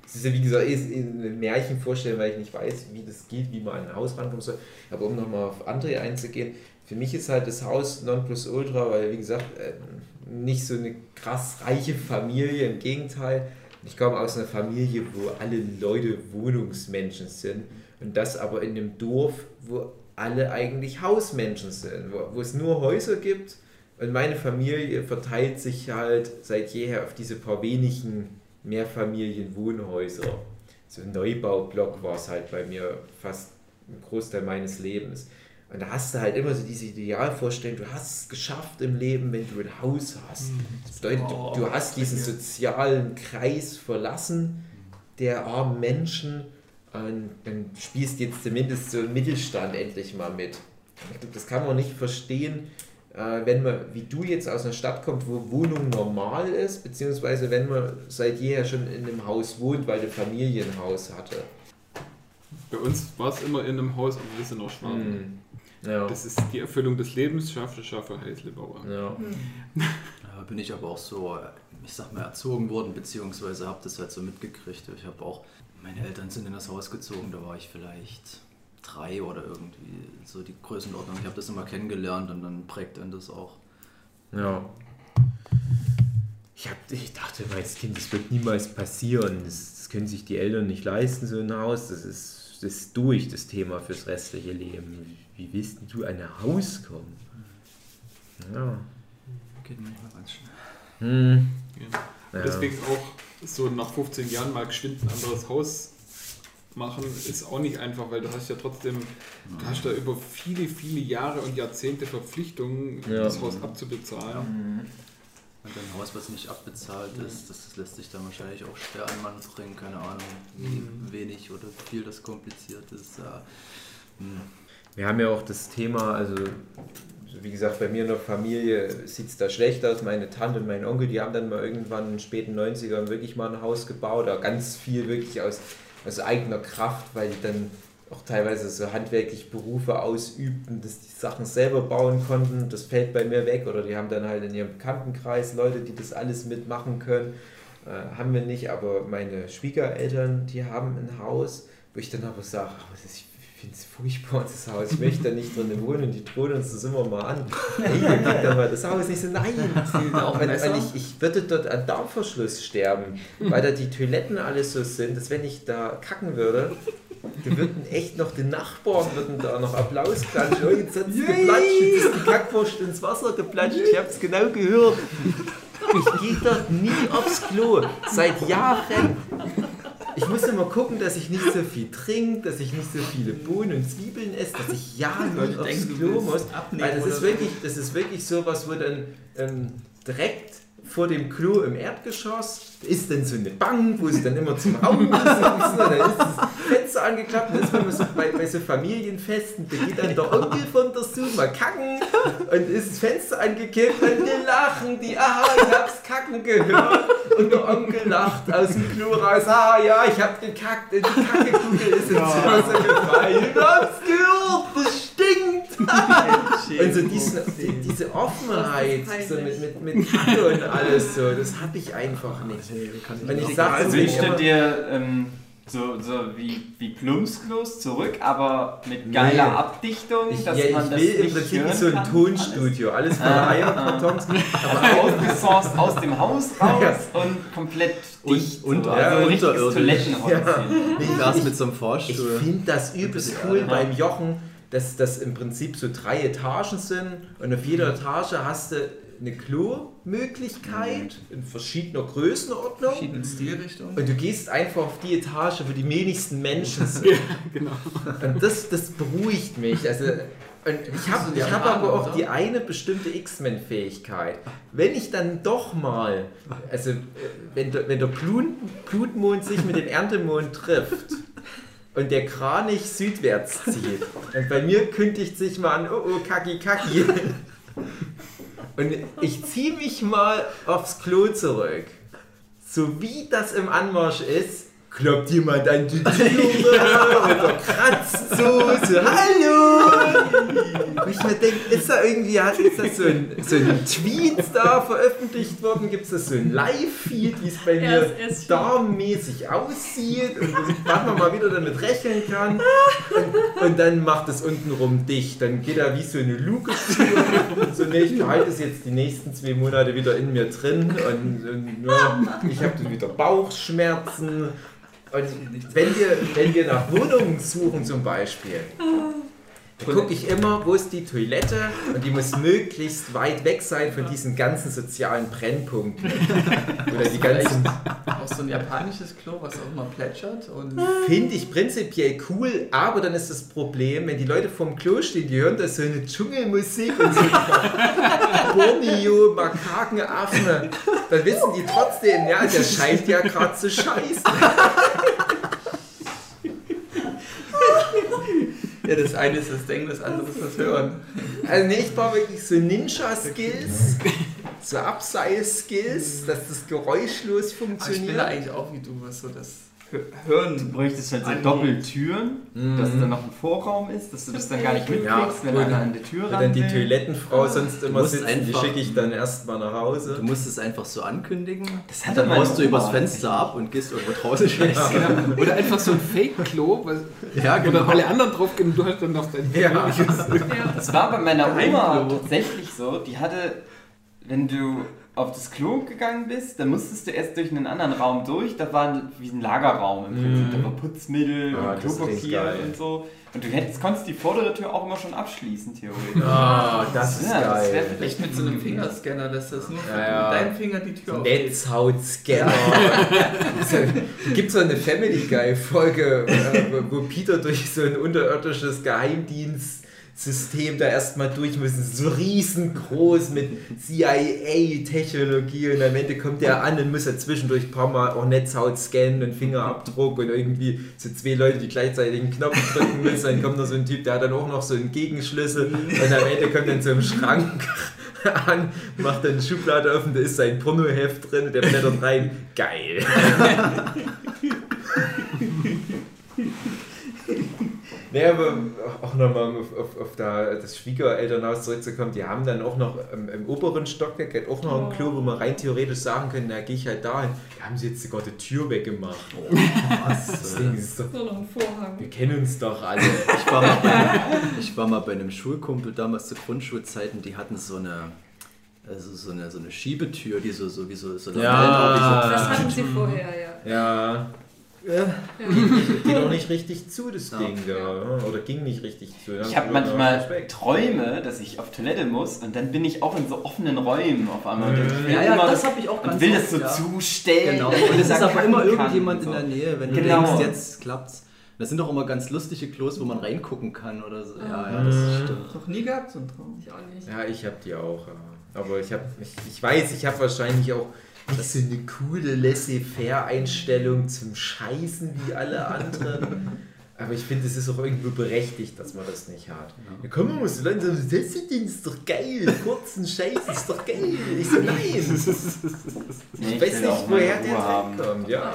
Es ist ja wie gesagt ist ein Märchen vorstellen, weil ich nicht weiß, wie das geht, wie man an ein Haus rankommen soll. Aber um nochmal auf André einzugehen, für mich ist halt das Haus Nonplusultra, weil wie gesagt, ähm, nicht so eine krass reiche Familie, im Gegenteil. Ich komme aus einer Familie, wo alle Leute Wohnungsmenschen sind und das aber in einem Dorf, wo alle eigentlich Hausmenschen sind, wo, wo es nur Häuser gibt und meine Familie verteilt sich halt seit jeher auf diese paar wenigen Mehrfamilienwohnhäuser. So ein Neubaublock war es halt bei mir fast ein Großteil meines Lebens. Und da hast du halt immer so diese Idealvorstellung, du hast es geschafft im Leben, wenn du ein Haus hast. Das bedeutet, du, du hast diesen sozialen Kreis verlassen der armen Menschen und dann spielst jetzt zumindest so ein Mittelstand endlich mal mit. Ich glaube, das kann man nicht verstehen, äh, wenn man, wie du jetzt aus einer Stadt kommt, wo Wohnung normal ist, beziehungsweise wenn man seit jeher schon in einem Haus wohnt, weil eine Familie ein Haus hatte. Bei uns war es immer in einem Haus, aber wir sind noch Schwaben. Hm. Ja. Das ist die Erfüllung des Lebens, schaffe, schaffe, Heißlebauer. ja. Hm. Ja, bin ich aber auch so, ich sag mal, erzogen worden, beziehungsweise habe das halt so mitgekriegt. Ich habe auch, meine Eltern sind in das Haus gezogen, da war ich vielleicht drei oder irgendwie so die Größenordnung. Ich habe das immer kennengelernt und dann prägt dann das auch. Ja. Ich, hab, ich dachte immer als Kind, das wird niemals passieren. Das, das können sich die Eltern nicht leisten, so ein Haus. Das ist, das ist durch, das Thema fürs restliche Leben. Wie, willst denn du an ein Haus kommen? Ja. Geht manchmal ganz schnell. Hm. Ja. Ja. Deswegen auch so nach 15 Jahren mal geschwind ein anderes Haus machen, ist auch nicht einfach, weil du hast ja trotzdem, du hast da über viele, viele Jahre und Jahrzehnte Verpflichtungen, Ja. das Haus abzubezahlen. Und ein Haus, was nicht abbezahlt ist, das lässt sich dann wahrscheinlich auch schwer an Mann bringen. Keine Ahnung, wie wenig oder viel das kompliziert ist. Ja. Hm. Wir haben ja auch das Thema, also wie gesagt, bei mir in der Familie sieht es da schlecht aus. Meine Tante und mein Onkel, die haben dann mal irgendwann in den späten 90ern wirklich mal ein Haus gebaut, da ganz viel wirklich aus, aus eigener Kraft, weil die dann auch teilweise so handwerklich Berufe ausübten, dass die Sachen selber bauen konnten. Das fällt bei mir weg. Oder die haben dann halt in ihrem Bekanntenkreis Leute, die das alles mitmachen können. Äh, haben wir nicht, aber meine Schwiegereltern, die haben ein Haus, wo ich dann aber sage, ich finde es furchtbar, das Haus, ich möchte da nicht drin wohnen und die drohen uns das immer mal an. Hey, kriegt aber das Haus nicht so, nein. auch Messer? weil ich, ich würde dort an Darmverschluss sterben, weil da die Toiletten alles so sind, dass wenn ich da kacken würde, da würden echt noch die Nachbarn würden da noch Applaus klatschen. Oh, jetzt hat es geplatscht, jetzt ist die Kackwurst ins Wasser geplatscht. Ich habe es genau gehört. Ich gehe dort nie aufs Klo. Seit Jahren. Ich muss immer gucken, dass ich nicht so viel trinke, dass ich nicht so viele Bohnen und Zwiebeln esse, dass ich ja Leute aufs Klo muss. Weil das ist wirklich, das ist wirklich so was, wo dann ähm, direkt vor dem Klo im Erdgeschoss ist dann so eine Bank, wo sie dann immer zum sitzen? Und dann ist das Fenster angeklappt und dann ist man so bei, bei so Familienfesten, da geht dann der Onkel von der Zoom mal kacken und ist das Fenster angekippt und die lachen, die, aha, ich hab's kacken gehört. Und der Onkel lacht aus dem Klo raus, ah ja, ich hab gekackt und die Kackekugel ist ins Wasser gefallen, ich hab's gehört, das stinkt. Und so diesen, die, diese Offenheit so mit, mit, mit Kacke und alles so, das habe ich einfach nicht. Und ich sag Also deswegen wünschst du immer, dir ähm, so, so wie, wie Plumpsklos zurück, aber mit geiler Nee. Abdichtung, ich, dass ja, man ich das will im Prinzip hören so ein kann, Tonstudio, alles voller Ah, Eierkartons. Alles outgesourced aus dem Haus raus und komplett Und- dicht. und- so. ja, also ein richtiges. Nee, Gras ich- mit so einem Ich Fahrstuhl. finde das übelst Ja. cool beim Jochen, dass das im Prinzip so drei Etagen sind und auf jeder Etage hast du eine Klo-Möglichkeit in verschiedener Größenordnung. Verschiedenen Stilrichtungen. Und du gehst einfach auf die Etage, wo die wenigsten Menschen sind. genau. Und das, das beruhigt mich. Also, und ich habe ich hab aber auch die eine bestimmte X-Men-Fähigkeit. Wenn ich dann doch mal, also äh, wenn, der- wenn der Blut, Blutmond sich mit dem Erntemond trifft und der Kranich südwärts zieht und bei mir kündigt sich mal an, oh oh, kaki kaki. Und ich ziehe mich mal aufs Klo zurück. So wie das im Anmarsch ist, kloppt jemand an die Türe oder kratzt so, so Hallo! Und ich mir denke, ist da irgendwie, hat ist das so ein, so ein Tweet da veröffentlicht worden? Gibt es da so ein Live-Feed, wie es bei mir darmmäßig aussieht und wann man mal wieder damit rechnen kann? Und, und dann macht es untenrum dicht. Dann geht da wie so eine Luke zu. Und so, nee, ich behalte es jetzt die nächsten zwei Monate wieder in mir drin und, und ja, ich habe dann wieder Bauchschmerzen. Wenn wir, wenn wir nach Wohnungen suchen zum Beispiel, gucke ich immer, wo ist die Toilette und die muss möglichst weit weg sein von diesen ganzen sozialen Brennpunkten. Oder die ganzen Auch so ein japanisches Klo, was auch immer plätschert. Und Finde ich prinzipiell cool, aber dann ist das Problem, wenn die Leute vorm Klo stehen, die hören da so eine Dschungelmusik und so Borneo, Makakenaffen, dann wissen die trotzdem, ja, der scheint ja gerade zu scheißen. ja, das eine ist das Denken, das andere ist das Hören. Also nee, ich brauche wirklich so Ninja-Skills, so Abseil-Skills, dass das geräuschlos Aber ich bin funktioniert. da eigentlich auch wie du, was so das Hören Du bräuchtest halt so. Doppeltüren, Mhm. dass da noch ein Vorraum ist, dass du das dann gar nicht mitkriegst, Ja, wenn einer dann- an die Tür Wo dann die ran. Toilettenfrau sonst immer musst sitzt, die schicke ich dann erstmal nach Hause. Du musst es einfach so ankündigen. Das hat dann haust du übers Fenster ab und gehst irgendwo draußen scheißen. Genau. Oder einfach so ein Fake-Klo, was- Ja, wo genau. dann alle anderen drauf gehen und du hast dann noch dein Ja. Ja. Das war bei meiner Oma tatsächlich so. Die hatte, wenn du auf das Klo gegangen bist, dann musstest du erst durch einen anderen Raum durch. Da war wie ein Lagerraum im Prinzip. Mhm. Da war Putzmittel Ja, und das Klopapier und so. Und du hättest, konntest die vordere Tür auch immer schon abschließen, theoretisch. Ah, das ist Ja, das geil. wär Echt mit so einem Fingerscanner, dass das nur Ja, ja. mit deinem Finger die Tür aufgeht. Netzhautscanner. Gibt so eine Family Guy Folge, äh, wo- Peter durch so ein unterirdisches Geheimdienstsystem da erstmal durch müssen. So riesengroß mit CIA-Technologie und am Ende kommt der an und muss er zwischendurch ein paar Mal auch Netzhaut scannen und Fingerabdruck und irgendwie so zwei Leute, die gleichzeitig einen Knopf drücken müssen. Dann kommt noch so ein Typ, der hat dann auch noch so einen Gegenschlüssel und am Ende kommt dann so ein Schrank an, macht dann eine Schublade offen, da ist sein Pornoheft drin und der blättert rein. Geil. Naja, aber auch nochmal um auf, auf, auf da, das Schwiegerelternhaus zurückzukommen, die haben dann auch noch im, im oberen Stockwerk hat auch noch ein Klo, wo man rein theoretisch sagen können, na gehe ich halt dahin. Da haben sie jetzt sogar die Tür weggemacht. Das Ding ist doch, Nur noch ein Vorhang. wir kennen uns doch alle. Ich war, mal bei, ich war mal bei einem Schulkumpel damals zu Grundschulzeiten, die hatten so eine, also so eine, so eine Schiebetür, die so, so wie so, so Ja. Das hatten sie vorher, ja. Ja, ja. geht auch nicht richtig zu, das Ja. Ding da. Oder ging nicht richtig zu. Ich habe manchmal Träume, dass ich auf Toilette muss und dann bin ich auch in so offenen Räumen auf einmal. Und ich will Ja, ja, immer- das habe ich auch und ganz will oft, das so ja. zustellen. Genau, und es ist aber immer irgendjemand und in so. der Nähe, wenn Genau. du denkst, jetzt klappt's. Das sind doch immer ganz lustige Klos, wo man reingucken kann oder so. Ja, ja, das Mhm. stimmt. Noch nie gehabt, so ein Traum. Ich auch nicht. Ja, ich habe die auch. ja. Aber ich habe, ich, ich weiß, ich habe wahrscheinlich auch nicht so eine coole Laissez-faire-Einstellung zum Scheißen wie alle anderen. Aber ich finde, es ist auch irgendwo berechtigt, dass man das nicht hat. Ja, komm, man muss langsam, das ist doch geil, kurzen Scheiß ist doch geil. Ich so, nein. Ich weiß nicht, woher der. Trend kommt. Ja.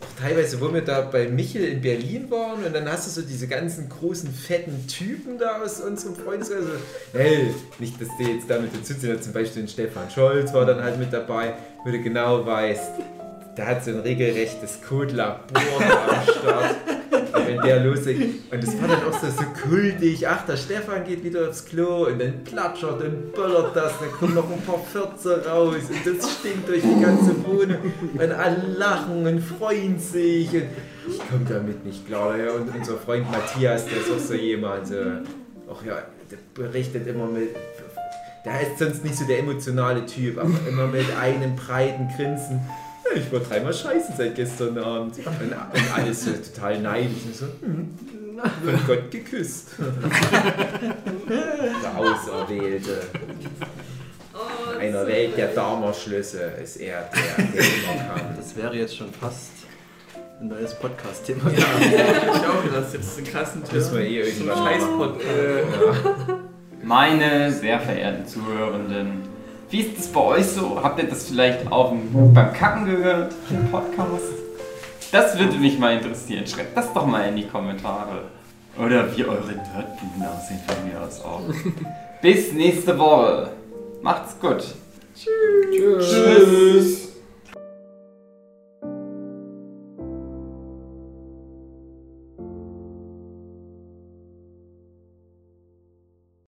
Auch teilweise, wo wir da bei Michel in Berlin waren und dann hast du so diese ganzen großen, fetten Typen da aus unserem Freundeskreis. Also, hey, nicht, dass der jetzt damit dazu zum Beispiel den Stefan Scholz war dann halt mit dabei, wo du genau weißt, der hat so ein regelrechtes Codelabor am Start. wenn der loslegt. Und das war dann auch so, so kultig. Ach, der Stefan geht wieder aufs Klo und dann platschert und böllert das. Dann kommen noch ein paar Fürze raus und das stinkt durch die ganze Wohnung. Und alle lachen und freuen sich. Und ich komme damit nicht klar. Und unser Freund Matthias, der ist auch so jemand. So, ach ja, der berichtet immer mit. Der ist sonst nicht so der emotionale Typ, aber immer mit einem breiten Grinsen. Ich war dreimal scheißen seit gestern Abend. Und, und alles so total neidisch. Und so, hm, von Gott geküsst. Der Auserwählte. Oh, Einer so Welt der geil. Dharma-Schlüsse ist er, der, der immer kann. Das wäre jetzt schon fast ein neues Podcast-Thema. Ja, ich auch gedacht, das ist ein krassen Müssen wir eh irgendwann Scheiß-Podcast. Meine sehr verehrten Zuhörenden, wie ist das bei euch so? Habt ihr das vielleicht auch im- beim Kacken gehört, im Podcast? Das würde mich mal interessieren. Schreibt das doch mal in die Kommentare. Oder wie eure Nerdbuden aussehen von mir aus auch. Bis nächste Woche. Macht's gut. Tschüss. Tschüss.